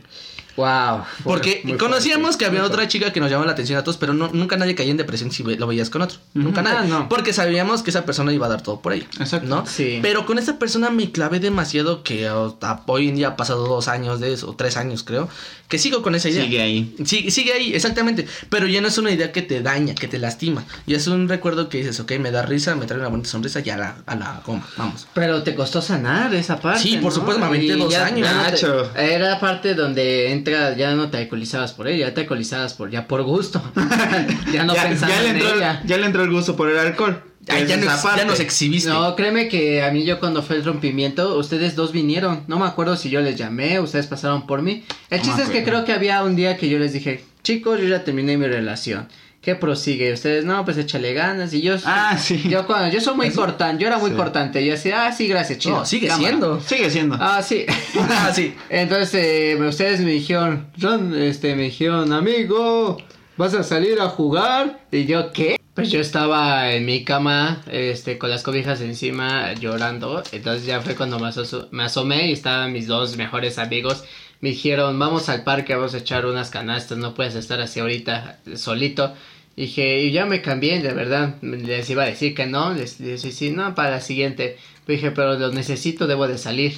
Sí. wow. Porque conocíamos que había otra chica que nos llamaba la atención a todos, pero no, nunca nadie caía en depresión si lo veías con otro. Nunca nadie. Ah, no. Porque sabíamos que esa persona iba a dar todo por ella. Exacto. ¿No? Sí. Pero con esta persona me clavé demasiado que hasta hoy en día ha pasado dos años de eso, o tres años creo, que sigo con esa idea. Sigue ahí. Sigue, sigue ahí, exactamente. Pero ya no es una idea que te daña, que te lastima. Y es un recuerdo que dices, ok, me da risa, me trae una bonita sonrisa y a la, a la goma, vamos. Pero te costó sanar esa parte. Sí, por ¿no? supuesto, me aventé Y dos años. Nacho. era parte donde ya no te alcoholizabas por ella, ya te alcoholizabas por, ya por gusto. ya no ya, pensando ya le en entró, ella. ya le entró el gusto por el alcohol. Ay, ya, nos, ya nos exhibiste. No, créeme que a mí yo cuando fue el rompimiento, ustedes dos vinieron. No me acuerdo si yo les llamé, ustedes pasaron por mí. El No chiste es que creo que había un día que yo les dije, chicos, yo ya terminé mi relación. ¿Qué prosigue? Ustedes, no, pues échale ganas. Y yo, Ah, sí. yo cuando, yo soy muy cortante, yo era muy Sí. cortante. Yo decía, ah, sí, gracias, chido. No, sigue cámara". siendo. Sigue siendo. Ah, sí. Ah, sí. Entonces, eh, ustedes me dijeron, Ron, este, me dijeron, amigo, ¿vas a salir a jugar? Y yo, ¿qué? Pues yo estaba en mi cama, este, con las cobijas encima, llorando. Entonces ya fue cuando me, aso- me asomé y estaban mis dos mejores amigos. Me dijeron, vamos al parque, vamos a echar unas canastas, no puedes estar así ahorita solito. Dije, y ya me cambié, de verdad. Les iba a decir que no, les dije, sí, no, para la siguiente. Dije, pero lo necesito, debo de salir.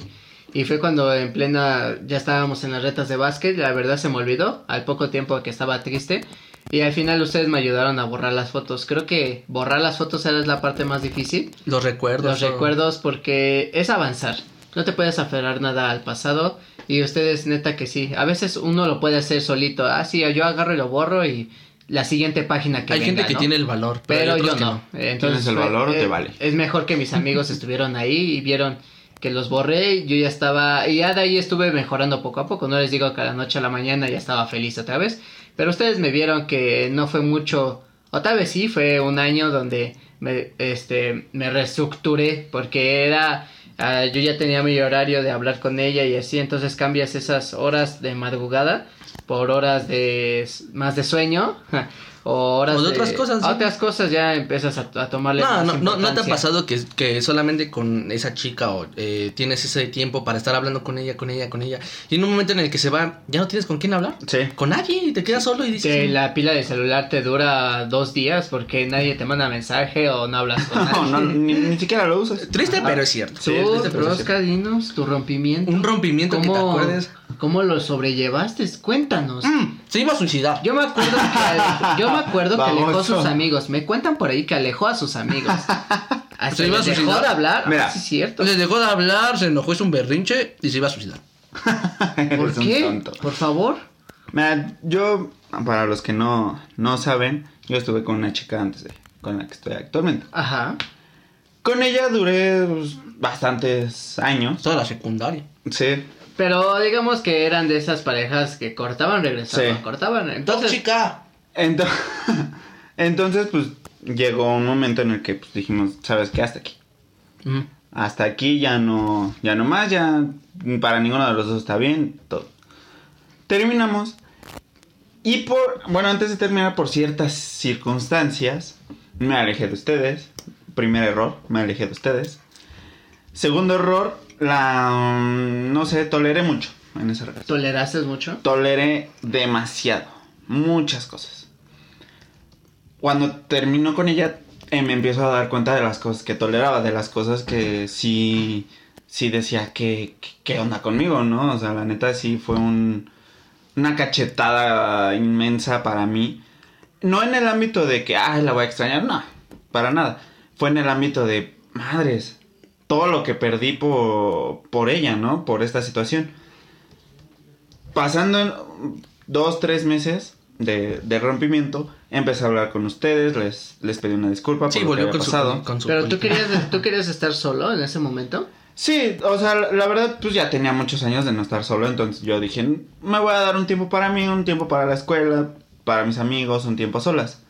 Y fue cuando en plena, ya estábamos en las retas de básquet, la verdad se me olvidó, al poco tiempo que estaba triste. Y al final ustedes me ayudaron a borrar las fotos. Creo que borrar las fotos era la parte más difícil. Los recuerdos. Los todo. recuerdos porque es avanzar. No te puedes aferrar nada al pasado. Y ustedes neta que sí. A veces uno lo puede hacer solito. Ah, sí, yo agarro y lo borro y la siguiente página que Hay venga, gente que ¿no? tiene el valor. Pero yo no. Entonces, ¿Tienes el fue- valor o te eh, vale? Es mejor que mis amigos estuvieron ahí y vieron que los borré. Yo ya estaba. Y ya de ahí estuve mejorando poco a poco. No les digo que a la noche a la mañana ya estaba feliz otra vez. Pero ustedes me vieron que no fue mucho. O tal vez sí, fue un año donde me, este, me reestructuré. Porque era. ah, yo ya tenía mi horario de hablar con ella y así. Entonces cambias esas horas de madrugada por horas de más de sueño. O horas O de otras cosas, sí. Otras cosas ya empiezas a, a tomarle. No, más no, no, no te ha pasado que, que solamente con esa chica o eh, tienes ese tiempo para estar hablando con ella, con ella, con ella. Y en un momento en el que se va, ya no tienes con quién hablar. Sí. Con nadie y te quedas solo y dices. Que la pila de celular te dura dos días porque nadie te manda mensaje o no hablas con No, nadie. no, ni, ni siquiera lo usas. Triste, pero es cierto. Sí, Tú, triste, pero dinos tu rompimiento. Un rompimiento que te acuerdes. ¿Cómo lo sobrellevaste? Cuéntanos. Mm, se iba a suicidar. Yo me acuerdo que, ale- yo me acuerdo que alejó a sus amigos. Me cuentan por ahí que alejó a sus amigos. Hasta ¿Se iba a les dejó suicidar? de hablar. Mira. Ah, sí, es cierto. Entonces dejó de hablar, se enojó, hizo un berrinche y se iba a suicidar. ¿Por qué? tonto. Por favor. Mira, yo, para los que no, no saben, yo estuve con una chica antes de con la que estoy actualmente. Ajá. Con ella duré pues, bastantes años. Toda la secundaria. Sí. Pero digamos que eran de esas parejas que cortaban, regresaban, Sí. cortaban. Entonces, chica. Ento- Entonces, pues, llegó un momento en el que pues, dijimos, ¿sabes qué? Hasta aquí. Hasta aquí ya no, ya no más, ya para ninguno de los dos está bien, todo. Terminamos. Y por, bueno, antes de terminar, por ciertas circunstancias, me alejé de ustedes. Primer error, me alejé de ustedes. Segundo error, la, mm, no sé, toleré mucho en esa relación. ¿toleraste mucho? Toleré demasiado, muchas cosas. Cuando termino con ella, eh, me empiezo a dar cuenta de las cosas que toleraba, de las cosas que sí sí decía, ¿qué, qué, qué onda conmigo, no? O sea, la neta sí fue un, una cachetada inmensa para mí. No en el ámbito de que, ay, la voy a extrañar, no, para nada. Fue en el ámbito de, madres, todo lo que perdí por, por ella, ¿no? Por esta situación. Pasando dos, tres meses de, de rompimiento, empecé a hablar con ustedes, les, les pedí una disculpa por Sí, lo que volvió había con su, pasado. con su Pero tú querías, tú querías estar solo en ese momento. Sí, o sea, la, la verdad, pues ya tenía muchos años de no estar solo, entonces yo dije, me voy a dar un tiempo para mí, un tiempo para la escuela, para mis amigos, un tiempo a solas.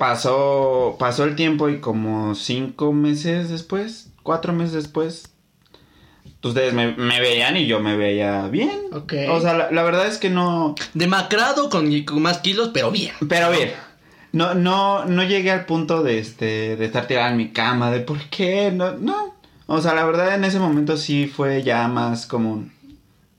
Pasó, pasó el tiempo y como cinco meses después, cuatro meses después, ustedes me, me veían y yo me veía bien. Ok. O sea, la, la verdad es que no, Demacrado con, con más kilos, pero bien. pero bien. No, no, no llegué al punto de este, de estar tirada en mi cama, de por qué, no, no. O sea, la verdad en ese momento sí fue ya más común.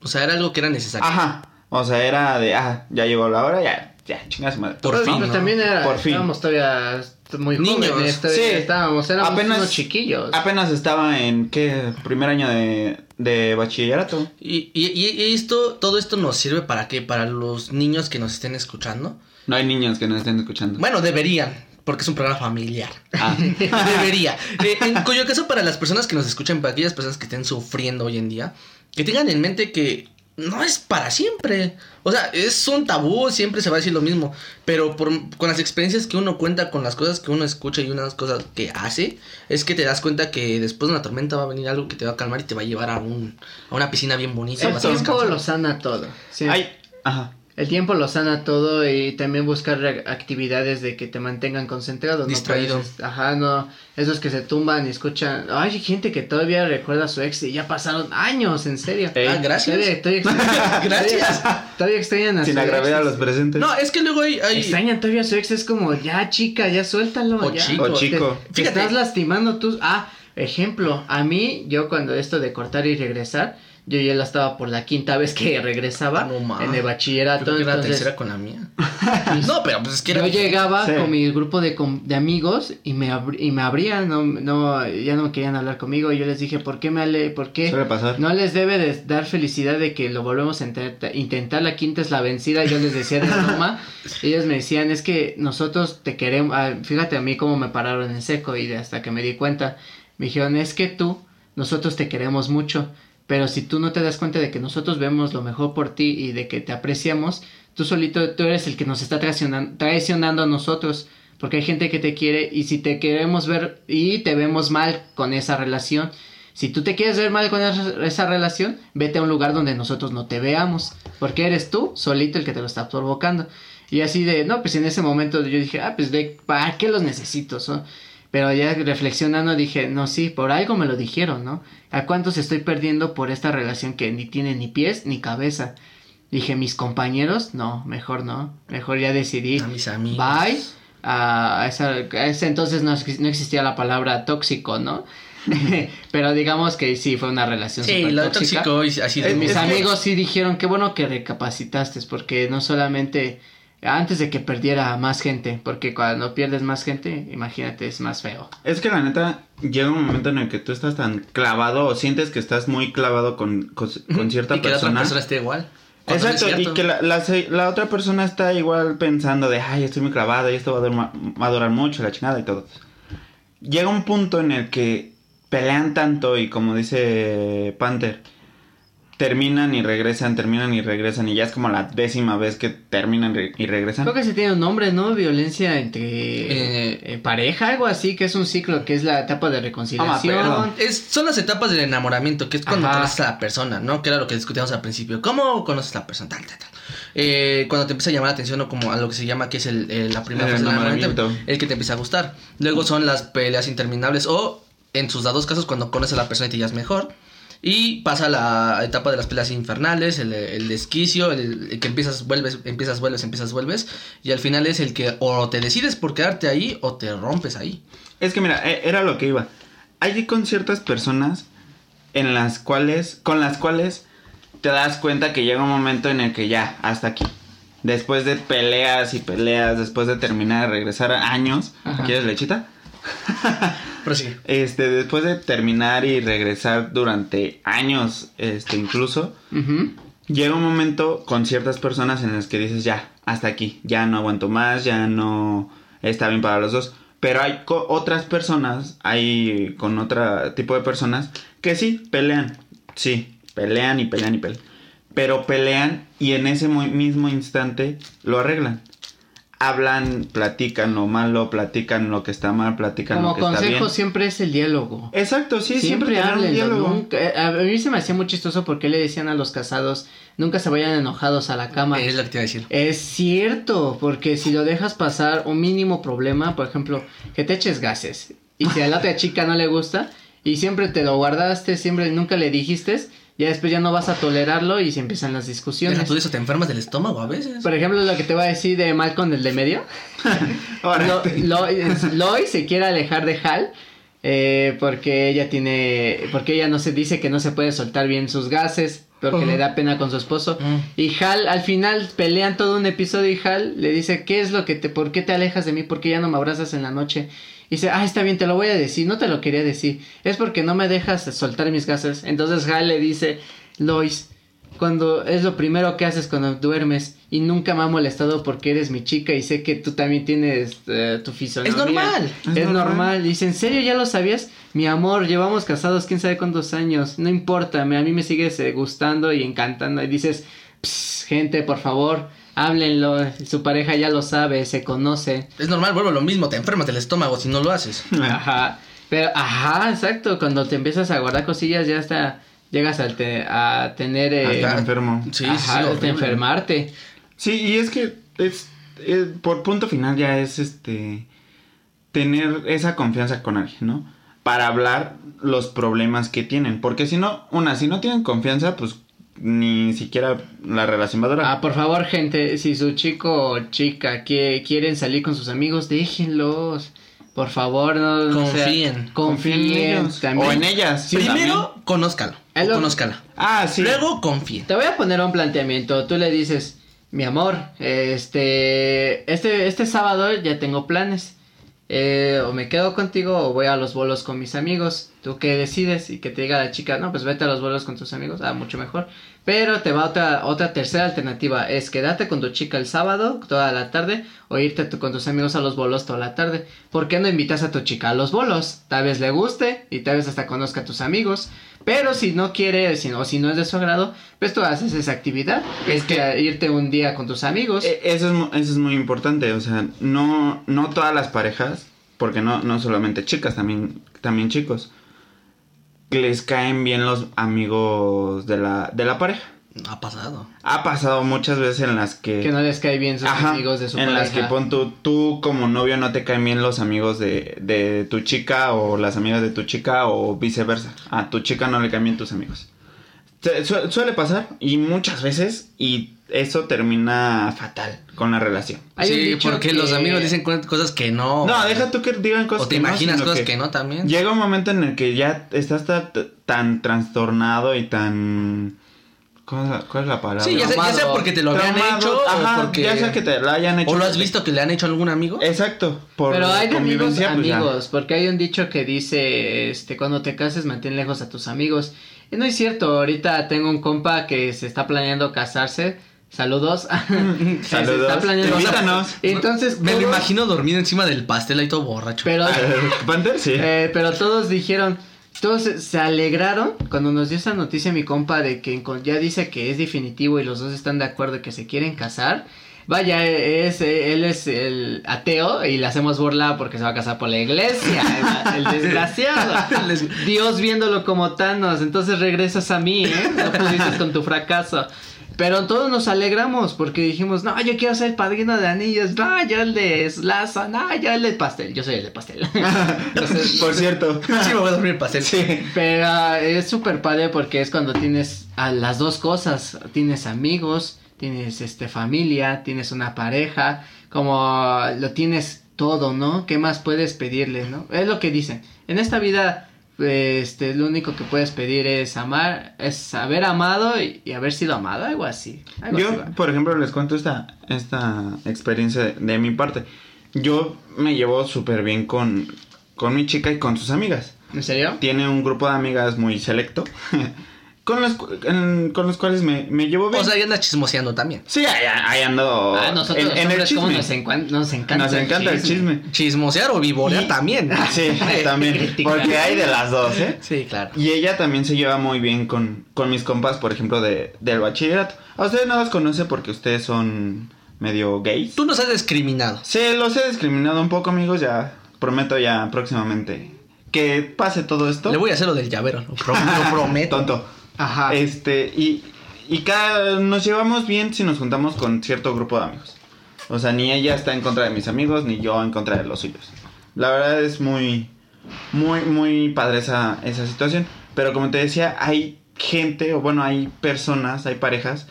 O sea, era algo que era necesario. Ajá. O sea, era de, ah, ya llegó la hora, ya, ya, chingas madre. Por Pero, fin, pero ¿no? también era, Por fin. estábamos todavía muy Niños. jóvenes, todavía Sí. estábamos, éramos Apenas- unos chiquillos. Apenas estaba en, ¿qué? Primer año de, de bachillerato. Y, y, y esto, todo esto nos sirve para qué? Para los niños que nos estén escuchando. No hay niños que nos estén escuchando. Bueno, deberían, porque es un programa familiar. Ah. Debería. Eh, en cuyo caso, para las personas que nos escuchan, para aquellas personas que estén sufriendo hoy en día, que tengan en mente que no es para siempre. O sea, es un tabú, siempre se va a decir lo mismo. Pero por, con las experiencias que uno cuenta, con las cosas que uno escucha y unas cosas que hace, es que te das cuenta que después de una tormenta va a venir algo que te va a calmar y te va a llevar a, un, a una piscina bien bonita. El tiempo lo sana todo. sí. Ay, ajá. El tiempo lo sana todo y también buscar actividades de que te mantengan concentrado. ¿no? Distraído. Puedes- ajá, no. Esos que se tumban y escuchan. Ay, hay gente que todavía recuerda a su ex y ya pasaron años, en serio. Ah, gracias. Todavía, todavía extrañan, Gracias. Todavía, todavía extrañan a Sin su agraviar a los presentes. No, es que luego hay... hay- Extrañan todavía a su ex, es como, ya chica, ya suéltalo. O ya. chico. O chico. Te, te estás lastimando tú. Ah, ejemplo, a mí, yo cuando esto de cortar y regresar, yo ya la estaba por la quinta vez que regresaba no en el bachillerato. Creo que era la tercera con la mía. no, pero pues es que era... yo llegaba Sí. con mi grupo de, de amigos y me, abri- y me abrían, no, no, ya no querían hablar conmigo. Y yo les dije, ¿por qué me ale, por qué? Suele pasar. No les debe de dar felicidad de que lo volvemos a intenta- intentar, la quinta es la vencida, yo les decía de broma, ellos me decían, es que nosotros te queremos, ah, fíjate a mí cómo me pararon en seco y hasta que me di cuenta, me dijeron, es que tú, nosotros te queremos mucho, pero si tú no te das cuenta de que nosotros vemos lo mejor por ti y de que te apreciamos, tú solito, tú eres el que nos está traicionando, traicionando a nosotros. Porque hay gente que te quiere y si te queremos ver y te vemos mal con esa relación, si tú te quieres ver mal con esa, relación, vete a un lugar donde nosotros no te veamos. Porque eres tú solito el que te lo está provocando. Y así de, no, pues en ese momento yo dije, ah, pues de, ¿para qué los necesito? son? Pero ya reflexionando dije, no, sí, por algo me lo dijeron, ¿no? ¿A cuántos estoy perdiendo por esta relación que ni tiene ni pies ni cabeza? Dije, mis compañeros, no, mejor no. Mejor ya decidí. A mis amigos. Bye. A esa, a ese entonces no, no existía la palabra tóxico, ¿no? Pero digamos que sí, fue una relación Sí, lo tóxica. tóxico y así de... Eh, mis amigos sí dijeron qué bueno que recapacitaste, porque no solamente antes de que perdiera más gente, porque cuando pierdes más gente, imagínate, es más feo. Es que la neta, llega un momento en el que tú estás tan clavado o sientes que estás muy clavado con, con, con cierta y que la otra persona. persona esté igual. Es Exacto, y que la, la otra persona está igual pensando de, ay, estoy muy clavado y esto va a, durar, va a durar mucho, la chingada y todo. Llega un punto en el que pelean tanto y como dice Panther, terminan y regresan, terminan y regresan y ya es como la décima vez que terminan re- y regresan. Creo que se tiene un nombre, ¿no? Violencia entre Eh, eh, pareja, algo así, que es un ciclo, que es la etapa de reconciliación. acuerdo. Es, son las etapas del enamoramiento, que es cuando Ajá. conoces a la persona, ¿no? Que era lo que discutíamos al principio. ¿Cómo conoces a la persona? Tal, tal, tal. Eh, cuando te empieza a llamar la atención o como a lo que se llama que es el, el- la primera El fase del enamoramiento, enamoramiento. el que te empieza a gustar. Luego son las peleas interminables o, en sus dados casos, cuando conoces a la persona y te llevas mejor. Y pasa la etapa de las peleas infernales, el, el desquicio, el, el que empiezas, vuelves, empiezas, vuelves, empiezas, vuelves. Y al final es el que o te decides por quedarte ahí o te rompes ahí. Es que mira, e- era lo que iba. Hay con ciertas personas en las cuales, con las cuales te das cuenta que llega un momento en el que ya, hasta aquí. Después de peleas y peleas, después de terminar, regresar a años, Ajá. ¿quieres lechita? Prosigue. Este, después de terminar y regresar durante años, este, incluso, llega un momento con ciertas personas en las que dices, ya, hasta aquí, ya no aguanto más, ya no está bien para los dos. Pero hay co- otras personas, hay con otro tipo de personas que sí, pelean, sí, pelean y pelean y pelean. Pero pelean y en ese mismo instante lo arreglan. Hablan, platican lo malo, platican lo que está mal, platican Como lo que está consejo bien. siempre es el diálogo. Exacto, sí, siempre siempre, tener un hablen. diálogo. Nunca, eh, a mí se me hacía muy chistoso porque le decían a los casados, nunca se vayan enojados a la cama. Es lo que te iba a decir. Es cierto, porque si lo dejas pasar un mínimo problema, por ejemplo, que te eches gases y si a la otra chica no le gusta y siempre te lo guardaste, siempre nunca le dijiste, ya después ya no vas a tolerarlo y se empiezan las discusiones. Deja tú de eso, te enfermas del estómago a veces. Por ejemplo, lo que te voy a decir de Malcolm el de medio. Ahora, Lo- Lois, Lois se quiere alejar de Hal eh, porque ella tiene, porque ella no se dice que no se puede soltar bien sus gases porque le da pena con su esposo Mm. y Hal al final pelean todo un episodio y Hal le dice qué es lo que te, por qué te alejas de mí, por qué ya no me abrazas en la noche y dice ah está bien te lo voy a decir, no te lo quería decir, es porque no me dejas soltar mis gases, entonces Hal le dice Lois cuando es lo primero que haces cuando duermes y nunca me ha molestado porque eres mi chica y sé que tú también tienes eh, tu fisonomía. Es normal. Es, Es normal. normal. Dice, ¿en serio ya lo sabías? Mi amor, llevamos casados quién sabe cuántos años. No importa, me- a mí me sigues eh, gustando y encantando. Y dices, "Pss, gente, por favor, háblenlo. Su pareja ya lo sabe, se conoce. Es normal, vuelvo a lo mismo, te enfermas del estómago si no lo haces. Ajá. Pero, ajá, exacto. Cuando te empiezas a guardar cosillas, ya hasta llegas a, te- a tener. eh, Hasta enfermo. Sí, ajá, sí, hasta enfermarte. Sí, y es que es, es- por punto final ya es este tener esa confianza con alguien, ¿no? Para hablar los problemas que tienen, porque si no, una, si no tienen confianza, pues ni siquiera la relación va a durar. Ah, por favor, gente, si su chico o chica que quieren salir con sus amigos, déjenlos. Por favor, no sea- Confíen. confíen, Confíen en ellos. también. O en ellas. Sí, Primero, conózcalo. Es O lo- conózcala. Ah, sí. Luego, confíe. Te voy a poner un planteamiento. Tú le dices, mi amor, este, este, este sábado ya tengo planes. Eh, o me quedo contigo o voy a los bolos con mis amigos. ¿Tú qué decides? Y que te diga la chica, no, pues vete a los bolos con tus amigos. Ah, mucho mejor. Pero te va otra, otra tercera alternativa. Es quedarte con tu chica el sábado toda la tarde o irte con tus amigos a los bolos toda la tarde. ¿Por qué no invitas a tu chica a los bolos? Tal vez le guste y tal vez hasta conozca a tus amigos. Pero si no quiere si, o si no es de su agrado, pues tú haces esa actividad. Es que irte un día con tus amigos. Eh, Eso es, eso es muy importante, o sea, no, no todas las parejas, porque no, no solamente chicas, también, también chicos, les caen bien los amigos de la, de la pareja. Ha pasado. Ha pasado muchas veces en las que... que no les cae bien sus Ajá, amigos de su en las que pareja. pon tú, tú como novio no te caen bien los amigos de, de tu chica o las amigas de tu chica o viceversa. A tu chica no le caen bien tus amigos. Su- suele pasar y muchas veces y eso termina fatal con la relación. Sí, porque que- los amigos dicen cosas que no. No, deja tú que digan cosas O te que no, imaginas sino cosas que... no también. Llega un momento en el que ya estás tan trastornado y tan... ¿Cuál es la, cuál es la palabra? Sí, ya sea, ya sea Traumado. porque te lo habían hecho ajá, o porque... ya sea que te la hayan hecho. ¿O lo has visto que le han hecho a algún amigo? Exacto, por Pero hay amigos pues ya. amigos, porque hay un dicho que dice, este, cuando te cases mantén lejos a tus amigos. Y no es cierto, ahorita tengo un compa que se está planeando casarse. Saludos. Saludos. está planeando Invítanos. Entonces, Me lo imagino dormido encima del pastel ahí todo borracho. Pero, Panther, sí. eh, pero todos dijeron, todos se- alegraron cuando nos dio esa noticia mi compa de que ya dice que es definitivo y los dos están de acuerdo que se quieren casar. Vaya, es, eh, él es el ateo y le hacemos burla porque se va a casar por la iglesia, el, el desgraciado. Dios viéndolo como Thanos, entonces regresas a mí, ¿eh? No pudiste con tu fracaso. Pero todos nos alegramos porque dijimos, no, yo quiero ser el padrino de anillos, no, yo el de Lazo, no, yo el de pastel, yo soy el de pastel. Entonces, Por cierto. Sí, me voy a dormir el pastel. Sí. pero ah, es súper padre porque es cuando tienes a las dos cosas, tienes amigos, tienes este familia, tienes una pareja, como lo tienes todo, ¿no? ¿Qué más puedes pedirle, no? Es lo que dicen. En esta vida este lo único que puedes pedir es amar, es haber amado y, y haber sido amado, algo así. algo Yo, por ejemplo, les cuento esta, esta experiencia de, de mi parte. Yo me llevo súper bien con, con mi chica y con sus amigas. ¿En serio? Tiene un grupo de amigas muy selecto. con, los, cu- en- con los cuales me, me llevo bien. O sea, ya anda chismoseando también. sí, ahí, ahí ando. Ah, nosotros en, los en el hombres, ¿cómo chisme. nos, encanta, Nos encanta el chisme. Chismosear o vivorear Y- también. Sí, también. Porque hay de las dos, ¿eh? Sí, claro. Y ella también se lleva muy bien con, con mis compas, por ejemplo, de, del bachillerato. A ustedes no los conoce porque ustedes son medio gays. Tú nos has discriminado. Sí, los he discriminado un poco, amigos. Ya prometo ya próximamente que pase todo esto. Le voy a hacer lo del llavero, lo, pro- lo prometo. Tonto. Ajá. Este, y, y cada, nos llevamos bien si nos juntamos con cierto grupo de amigos. O sea, ni ella está en contra de mis amigos, ni yo en contra de los suyos. La verdad es muy, muy, muy padre esa, esa situación. Pero como te decía, hay gente, o bueno, hay personas, hay parejas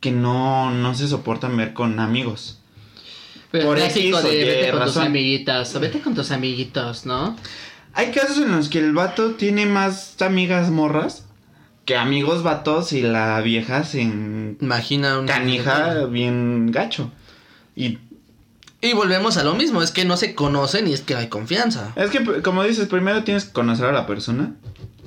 que no, no se soportan ver con amigos. Pero por el clásico X o de Y vete con tus amiguitas, o vete con tus amiguitos, ¿no? Hay casos en los que el vato tiene más amigas morras que amigos vatos y la vieja se Imagina un... canija bien gacho. Y Y volvemos a lo mismo, es que no se conocen y es que no hay confianza. es que, como dices, primero tienes que conocer a la persona.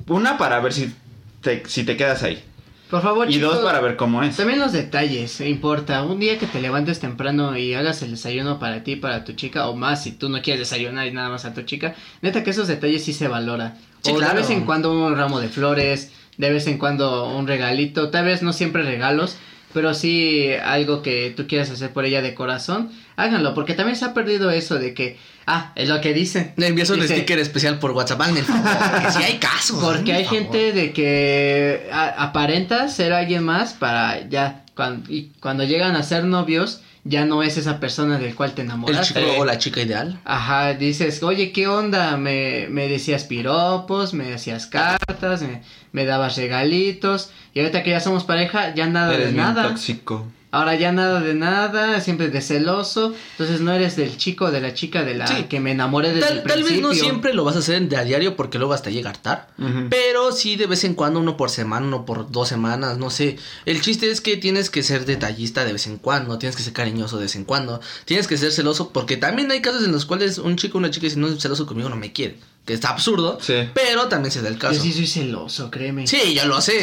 Una para ver si te, si te quedas ahí. Por favor, Y chicos, dos para ver cómo es. También los detalles, eh, importa. Un día que te levantes temprano y hagas el desayuno para ti, para tu chica, o más si tú no quieres desayunar y nada más a tu chica, neta que esos detalles sí se valora. Sí, o claro. de vez en cuando un ramo de flores, de vez en cuando un regalito, tal vez no siempre regalos, pero sí algo que tú quieras hacer por ella de corazón, háganlo, porque también se ha perdido eso de que, ah, es lo que dicen. Le envías un sticker especial por WhatsApp, el favor, porque si hay casos. Porque hazme hay favor. gente de que aparenta ser alguien más para ya, cuando, y cuando llegan a ser novios, ya no es esa persona del cual te El enamoraste. chico o la chica ideal. Ajá, dices, oye, ¿qué onda? Me, me decías piropos, me decías cartas, me, me dabas regalitos, y ahorita que ya somos pareja, ya nada Eres de nada. tóxico. Ahora ya nada de nada, siempre de celoso, entonces no eres del chico o de la chica de la Sí. que me enamoré desde Tal, el tal vez principio. no siempre lo vas a hacer de a diario porque luego hasta llega a hartar. Ujú. Pero sí de vez en cuando, uno por semana, uno por dos semanas, no sé. El chiste es que tienes que ser detallista de vez en cuando, tienes que ser cariñoso de vez en cuando, tienes que ser celoso porque también hay casos en los cuales un chico o una chica si no es celoso conmigo no me quiere. Que está absurdo, Sí. pero también se da el caso. Yo sí soy celoso, créeme. Sí, yo lo sé.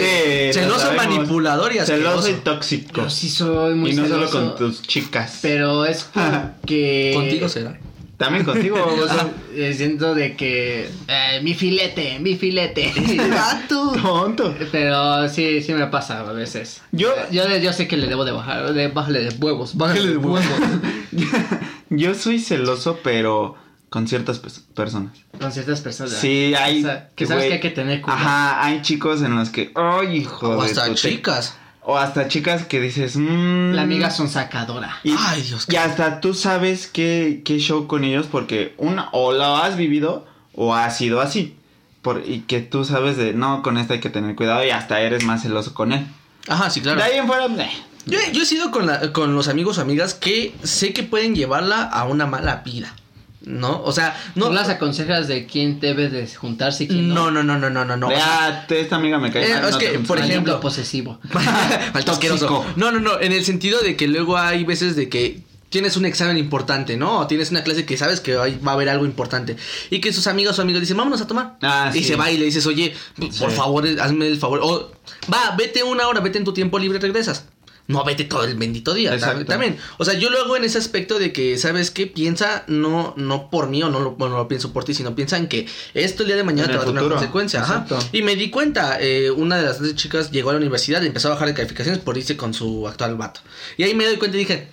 Sí, lo celoso, sabemos. manipulador y asqueroso. Celoso y tóxico. Yo sí soy muy y no celoso. solo con tus chicas. Pero es porque... Contigo será. También contigo. o sea, Eh, Siento de que... eh, mi filete, mi filete. tonto. Pero sí, sí me pasa a veces. Yo, Yo, yo sé que le debo de bajar, de bájale de huevos, bájale de huevos. yo soy celoso, pero con ciertas pers- personas. Con ciertas personas. Sí, hay. O sea, que sabes que hay que tener cuidado. Ajá, hay chicos en los que. ¡Ay, hijo! O de hasta chicas. O hasta chicas que dices. mmm, La amiga son sacadora. Y, Ay, Dios, Y hasta tú sabes qué, qué show con ellos porque una, o lo has vivido o ha sido así. Por, y que tú sabes de, no, con esta hay que tener cuidado y hasta eres más celoso con él. Ajá, sí, claro. De ahí en fuera, eh, Yo, yo he sido con, la- con los amigos o amigas que sé que pueden llevarla a una mala vida. ¿No? O sea, no. ¿Tú las aconsejas de quién debe de juntarse y quién no? No, no, no, no, no, no. ah, esta amiga me cae Eh, mal, es no que, por ejemplo- posesivo. Tóxico. No, no, no. En el sentido de que luego hay veces de que tienes un examen importante, ¿no? O tienes una clase que sabes que hay- va a haber algo importante. Y que sus amigas o amigos dicen, vámonos a tomar. Ah, y sí. se va y le dices, oye, por Sí. favor, hazme el favor. O, va, vete una hora, vete en tu tiempo libre y regresas. No, vete todo el bendito día. Exacto. También. O sea, yo lo hago en ese aspecto de que, ¿sabes qué? Piensa no, no por mí o no lo, bueno, no lo pienso por ti, sino piensa en que esto el día de mañana En te va a tener una consecuencia. Ajá. Exacto. Y me di cuenta, eh, una de las dos chicas llegó a la universidad y empezó a bajar de calificaciones por irse con su actual vato. Y ahí me doy cuenta y dije,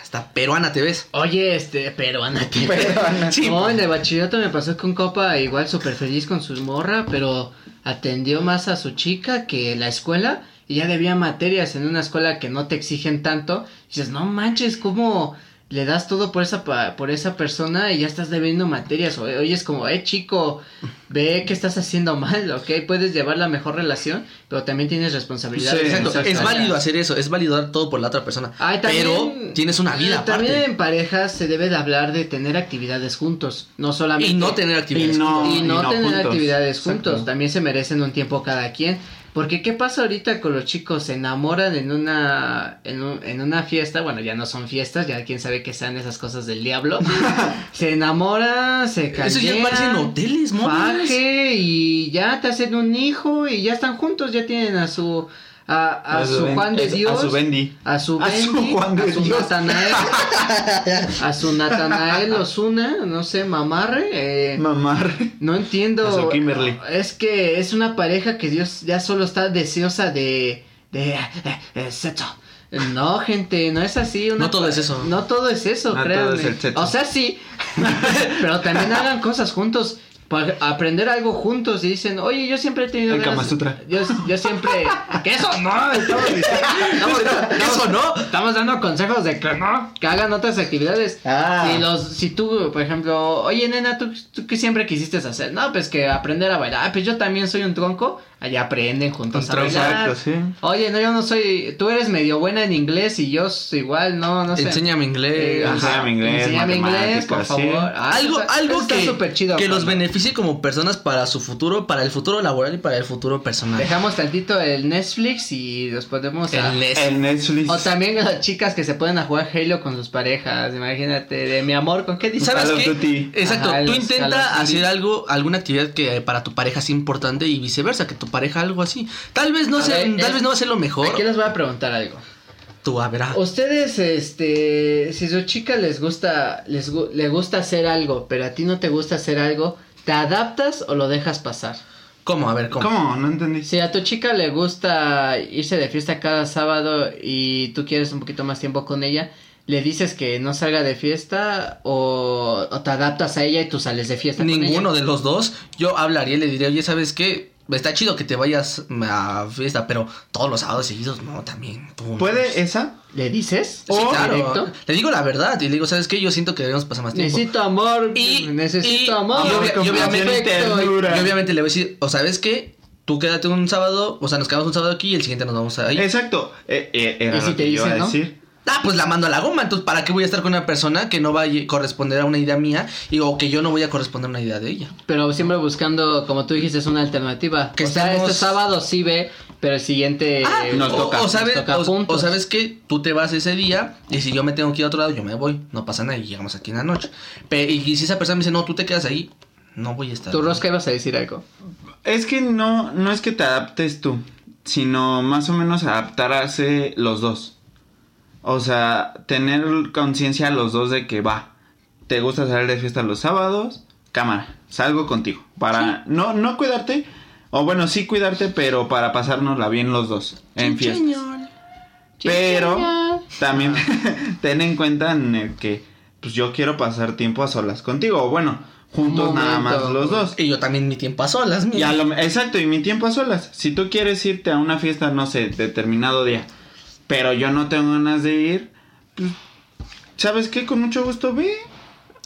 hasta peruana te ves. Oye, este, peruana. tío. Peruana. Sí. No, en el bachillerato me pasó con Copa igual súper feliz con su morra, pero atendió más a su chica que la escuela y ya debía materias en una escuela que no te exigen tanto. Y dices, no manches, ¿cómo le das todo por esa, pa- por esa persona y ya estás debiendo materias? O- Oye, es como, eh, chico, ve que estás haciendo mal, ¿ok? Puedes llevar la mejor relación, pero también tienes responsabilidades. Sí, Exacto, es válido hacer eso, es válido dar todo por la otra persona. Ay, también- pero tienes una vida eh, También en parejas se debe de hablar de tener actividades juntos, no solamente Y no tener actividades. Y no- y no, y no tener juntos. actividades Exacto. juntos. También se merecen un tiempo cada quien. Porque ¿qué pasa ahorita con los chicos? Se enamoran en una, en, un- en una fiesta, bueno, ya no son fiestas, ya quién sabe que sean esas cosas del diablo. se enamoran, se callean. Eso ya parecen hoteles, móviles. faje, y ya te hacen un hijo y ya están juntos, ya tienen a su... A, a su Ben- Juan de Dios. A su Bendy. A su A su Bendy, Juan de a su Dios. Natanael, a su Natanael Osuna, no sé, mamarre, eh, Mamar. no entiendo. A su Kimberly. Es que es una pareja que Dios ya solo está deseosa de, de, eh, eh, sexo. No, gente, no es así. una No todo es eso. No todo es eso, No todo créanme. es el sexo. O sea, sí, pero también hagan cosas juntos. Para aprender algo juntos y dicen, oye, yo siempre he tenido El ganas-. Yo, yo siempre... ¿Qué eso no? Estamos, estamos- Eso no. Estamos dando consejos de que no, que hagan otras actividades. Ah. Si los, si tú, por ejemplo, oye nena, ¿tú, tú qué siempre quisiste hacer? No, pues que aprender a bailar. Ah, pues yo también soy un tronco. Allá aprenden juntos Un a tronco, bailar. exacto, sí. Oye, no, yo no soy, tú eres medio buena en inglés y yo soy igual, no, no sé. Enséñame inglés. Eh, ajá, Enséñame inglés, Enséñame inglés, por sí. favor. Ah, algo algo que, súper chido, que los beneficie como personas para su futuro, para el futuro laboral y para el futuro personal. Dejamos tantito el Netflix y nos ponemos a... El Netflix. O también las chicas que se pueden a jugar Halo con sus parejas, imagínate, de mi amor, ¿con qué dices? ¿Sabes Call of qué? Duty. Exacto, Ajá, tú intenta hacer algo, alguna actividad que para tu pareja sea importante y viceversa, que tu pareja algo así. Tal vez no A sea, ver, tal es- vez no va a ser lo mejor. Aquí les voy a preguntar algo. Tú a ver, ah, Ustedes, este, si su chica les gusta, les le gusta hacer algo, pero a ti no te gusta hacer algo, ¿te adaptas o lo dejas pasar? ¿Cómo? A ver, ¿cómo? ¿Cómo? No entendí. Si a tu chica le gusta irse de fiesta cada sábado y tú quieres un poquito más tiempo con ella, ¿le dices que no salga de fiesta o, o te adaptas a ella y tú sales de fiesta con Ninguno ella? de los dos. Yo hablaría y le diría, oye, ¿sabes qué? Está chido que te vayas a fiesta, pero todos los sábados seguidos, no, también. tú no. ¿Puede esa? ¿Le dices? Sí, ¿O claro. directo? Le digo la verdad y le digo, ¿sabes qué? Yo siento que debemos pasar más tiempo. Necesito amor, Y- necesito y- amor. y obvia- y obviamente- obviamente le voy a decir, o sabes qué, tú quédate un sábado, o sea, nos quedamos un sábado aquí y el siguiente nos vamos a ir. Exacto. Eh, eh, era ¿Y si lo te que iba dice, a no? decir. Ah, pues la mando a la goma, entonces ¿para qué voy a estar con una persona que no va a corresponder a una idea mía y o que yo no voy a corresponder a una idea de ella? Pero siempre buscando, como tú dijiste, es una alternativa. Que o sea, este sábado sí ve, pero el siguiente Ah, eh, nos o, toca, o sabes, nos toca o- juntos. o sabes que tú te vas ese día y si yo me tengo que ir a otro lado, yo me voy, no pasa nada y llegamos aquí en la noche. Pe- y si esa persona me dice, no, tú te quedas ahí, no voy a estar. Tu rosca ibas a decir algo. Es que no, no es que te adaptes tú, sino más o menos adaptarse los dos. O sea, tener conciencia los dos de que va. Te gusta salir de fiesta los sábados, cámara, salgo contigo. Para no, no cuidarte, o bueno, sí cuidarte, pero para pasárnosla bien los dos en fiestas. Pero también ten en cuenta en el que pues yo quiero pasar tiempo a solas contigo. O bueno, juntos Un nada más los dos. Y yo también mi tiempo a solas, mira. Y a lo- exacto, y mi tiempo a solas. Si tú quieres irte a una fiesta, no sé, determinado día, pero yo no tengo ganas de ir, pues, ¿sabes qué? Con mucho gusto ve.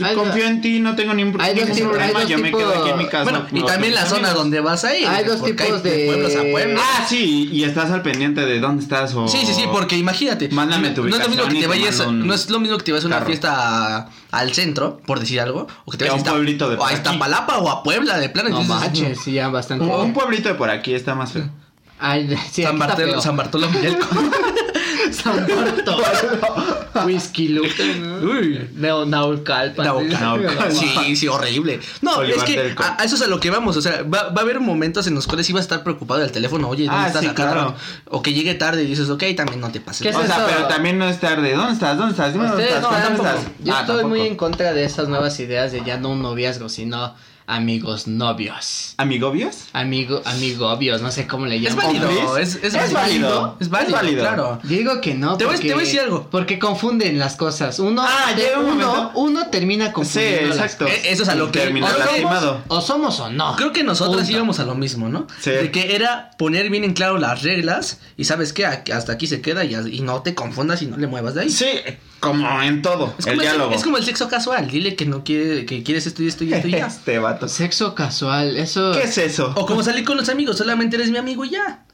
Hay- Confío en ti, no tengo ningún, hay dos hay problema. dos Yo me quedo aquí en mi casa. Bueno, y o también la zona amigos. donde vas a ir. Hay dos tipos de- pueblos a pueblos. Ah, sí, y estás al pendiente de dónde estás o... Sí, sí, sí, porque imagínate. Mándame tu no es lo mismo ubicación que te te vayas, un no es lo mismo que te vayas a una carro. fiesta a- al centro, por decir algo, o que te a vayas un a Iztap- pueblito de o por a aquí. Iztapalapa o a Puebla de plano. No manches, sí, ya bastante. Un, un pueblito de por aquí está más feo. Ay, sí, San, Bartolo. San Bartolomé del San Bartolo. Whisky Luke. Uy. Neo Naulcalpan. Naucalpan. Sí, sí, horrible. No, es que a, a eso es a lo que vamos. O sea, va, va a haber momentos en los cuales ibas a estar preocupado del teléfono. Oye, ¿dónde Ah, estás sí, acá? claro. O que llegue tarde y dices, ok, también no te pases. ¿Qué es O sea, pero también no es tarde. ¿Dónde estás? ¿Dónde estás? Dime dónde estás. no, ¿Dónde tampoco. estás? Yo Ah, estoy tampoco. muy en contra de esas nuevas ideas de ya no un noviazgo, sino amigos novios. ¿Amigobios? Amigo, amigobios, no sé cómo le Es llaman. válido, ¿Hombres? es, es, Es válido. Es válido, Es válido. claro. Yo digo que no. Te voy- porque, te voy a decir algo. Porque confunden las cosas. Uno, Ah, un uno, uno termina Sí, confundiendo. las exacto. Eh, eso es a lo que- termina o somos- lastimado. O somos o no. Creo que nosotros Punto. íbamos a lo mismo, ¿no? Sí. De que era poner bien en claro las reglas y sabes que hasta aquí se queda y, y no te confundas y no le muevas de ahí. Sí, como en todo. Es el como el, diálogo. es como el sexo casual. Dile que no quiere, que quieres esto y esto y esto y ya. Este vato. Sexo casual, eso. ¿Qué es eso? o como salir con los amigos, solamente eres mi amigo y ya.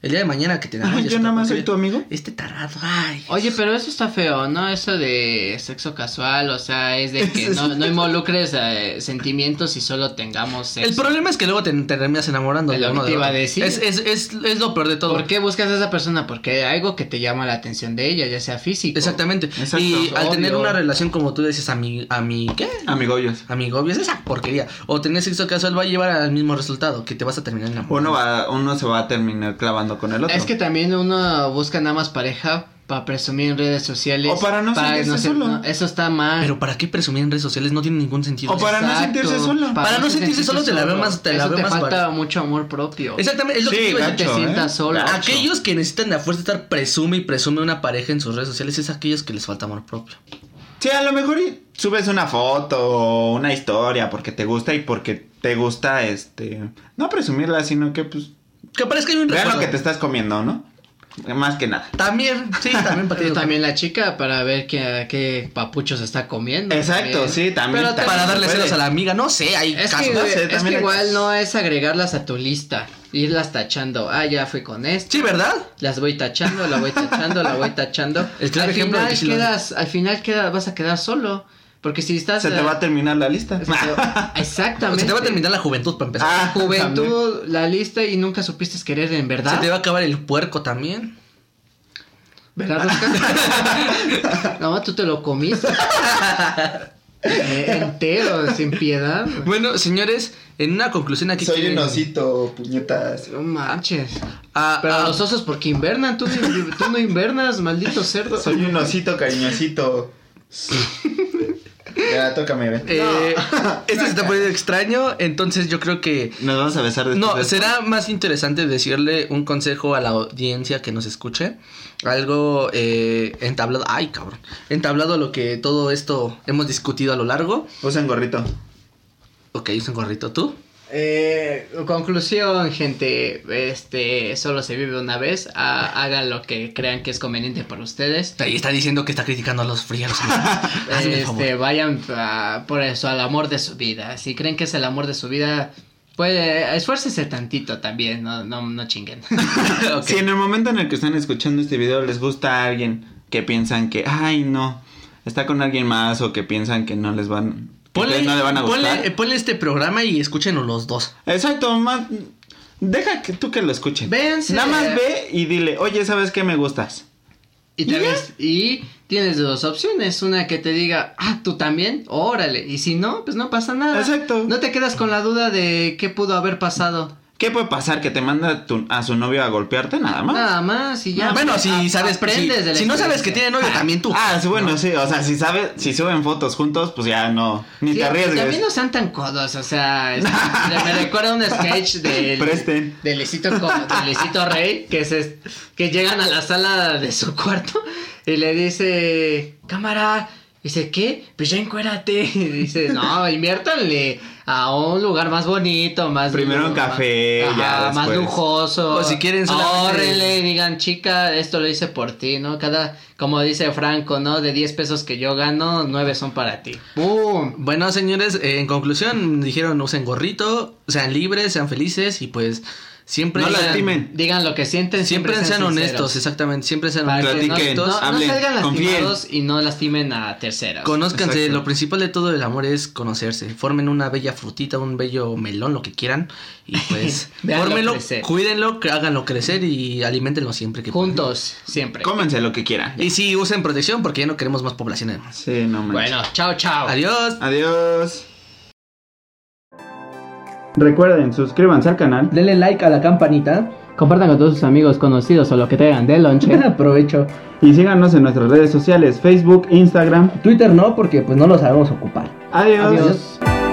El día de mañana que te de yo nada más soy tu amigo. Este tarado, ay. Oye, pero eso está feo, ¿no? Eso de sexo casual, o sea, es de que no, no involucres eh, sentimientos y solo tengamos sexo. El problema es que luego te, te terminas enamorando Es de lo uno que de iba a otro. decir. Es, es, es, es lo peor de todo. ¿Por qué buscas a esa persona? Porque hay algo que te llama la atención de ella, ya sea físico. Exactamente. Exacto. y al Obvio. tener una relación como tú dices, a mi, a mi, ¿qué? Amigobios. Amigo, es esa porquería. O tener sexo casual va a llevar al mismo resultado, que te vas a terminar enamorando. Uno va, uno se va a terminar clavando con el otro. Es que también uno busca nada más pareja para presumir en redes sociales. O para no sentirse ser- solo. no, eso está mal. Pero ¿para qué presumir en redes sociales? No tiene ningún sentido. O para no sentirse solo. Para no sentirse solo, te la veo más- te la veo te más falta bar- mucho amor propio. Exactamente, es lo Sí, que gacho, te ¿eh? sientas solo. Gacho. Aquellos que necesitan de a fuerza estar presume y presume una pareja en sus redes sociales es aquellos que les falta amor propio. Sí, a lo mejor y subes una foto o una historia porque te gusta y porque te gusta, este, no presumirla, sino que pues Que parezca un vean lo que te estás comiendo, ¿no? Más que nada. También, sí, también para Pero también la chica para ver qué, qué papucho se está comiendo. Exacto, también. sí, también. Pero también Para darle puede. celos a la amiga, no sé, hay Es casos. que, no sé, es también que hay- igual no es agregarlas a tu lista, irlas tachando. Ah, ya fui con esto. Sí, ¿verdad? Las voy tachando, la voy tachando, la voy tachando. El claro al final que lo quedas, al final queda, vas a quedar solo. Porque si estás. Se te eh, va a terminar la lista. Exactamente. Se te va a terminar la juventud para empezar. Ah, Juventud, la lista y nunca supiste querer en verdad. Se te va a acabar el puerco también. ¿Verdad, no, tú te lo comiste. Eh, entero, sin piedad. Bueno, señores, en una conclusión aquí. Soy un osito, puñetas. No manches. Ah, Pero ah, los osos porque invernan, tú, no- tú no invernas, maldito cerdo. Soy un osito cariñosito. ya, tócame, ven. eh, esto se está poniendo extraño, entonces yo creo que Nos vamos a besar después No, será más interesante decirle un consejo a la audiencia que nos escuche. Algo eh, entablado. Ay, cabrón. Entablado lo que todo esto hemos discutido a lo largo. Usen gorrito. Ok, usa un gorrito. ¿Tú? Eh, conclusión, gente, este solo se vive una vez. ha- hagan lo que crean que es conveniente para ustedes. Ahí está diciendo que está criticando a los fríos. Este, vayan a- por eso al amor de su vida. Si creen que es el amor de su vida, pues esfuércense tantito también, no, no, no chinguen. Si en el momento en el que están escuchando este video les gusta a alguien que piensan que, ay, no, está con alguien más o que piensan que no les van, Ponle, no le van a gustar. ponle, ponle este programa y escúchenlo los dos. Exacto, más, deja que tú que lo escuchen. Véanse. Nada más ve y dile, oye, ¿sabes qué me gustas? Y, te ves- y tienes dos opciones, una que te diga, ah, tú también, órale, y si no, pues no pasa nada. Exacto. No te quedas con la duda de qué pudo haber pasado. ¿Qué puede pasar? ¿Que te manda tu- a su novio a golpearte? Nada más. Nada más y ya. Ah, bueno, si a- sabes, si, de la si no sabes que tiene novio, también tú. Ah, sí, bueno, sí, o sea, si sabes, si suben fotos juntos, pues ya no, ni Sí, te arriesgues. También no sean tan codos, o sea, es- me recuerda un sketch del, Presten. de Luisito, Co- de Luisito Rey, que, se, que llegan a la sala de su cuarto y le dice, cámara, dice, ¿qué? Pues ya encuérate. Dice, no, inviértanle a un lugar más bonito, más... Primero un más- café, ajá, ya más lujoso. O si quieren solamente- Ahórrenle y digan, chica, esto lo hice por ti, ¿no? Cada, como dice Franco, ¿no? De 10 pesos que yo gano, 9 son para ti. ¡Pum! Bueno, señores, eh, en conclusión, dijeron usen gorrito, sean libres, sean felices y pues siempre No digan- lastimen. Digan lo que sienten. Siempre, sean sinceros. honestos, exactamente, siempre sean Para honestos. no, Platiquen, no, no hablen, salgan confíen. lastimados y no lastimen a terceros. Conózcanse, Exacto. lo principal de todo el amor es conocerse. Formen una bella frutita, un bello melón, lo que quieran. Y pues, fórmenlo, cuídenlo, que háganlo crecer y alimentenlo siempre que puedan. Juntos, siempre. Cómense lo que quieran. Y sí, usen protección porque ya no queremos más población además. Sí, no manches. Bueno, chao, chao. Adiós. Adiós. Recuerden, suscríbanse al canal. Denle like a la campanita. Compartan con todos sus amigos conocidos o lo que tengan de lonche. Aprovecho. Y síganos en nuestras redes sociales, Facebook, Instagram. Twitter no, porque pues no lo sabemos ocupar. Adiós. Adiós.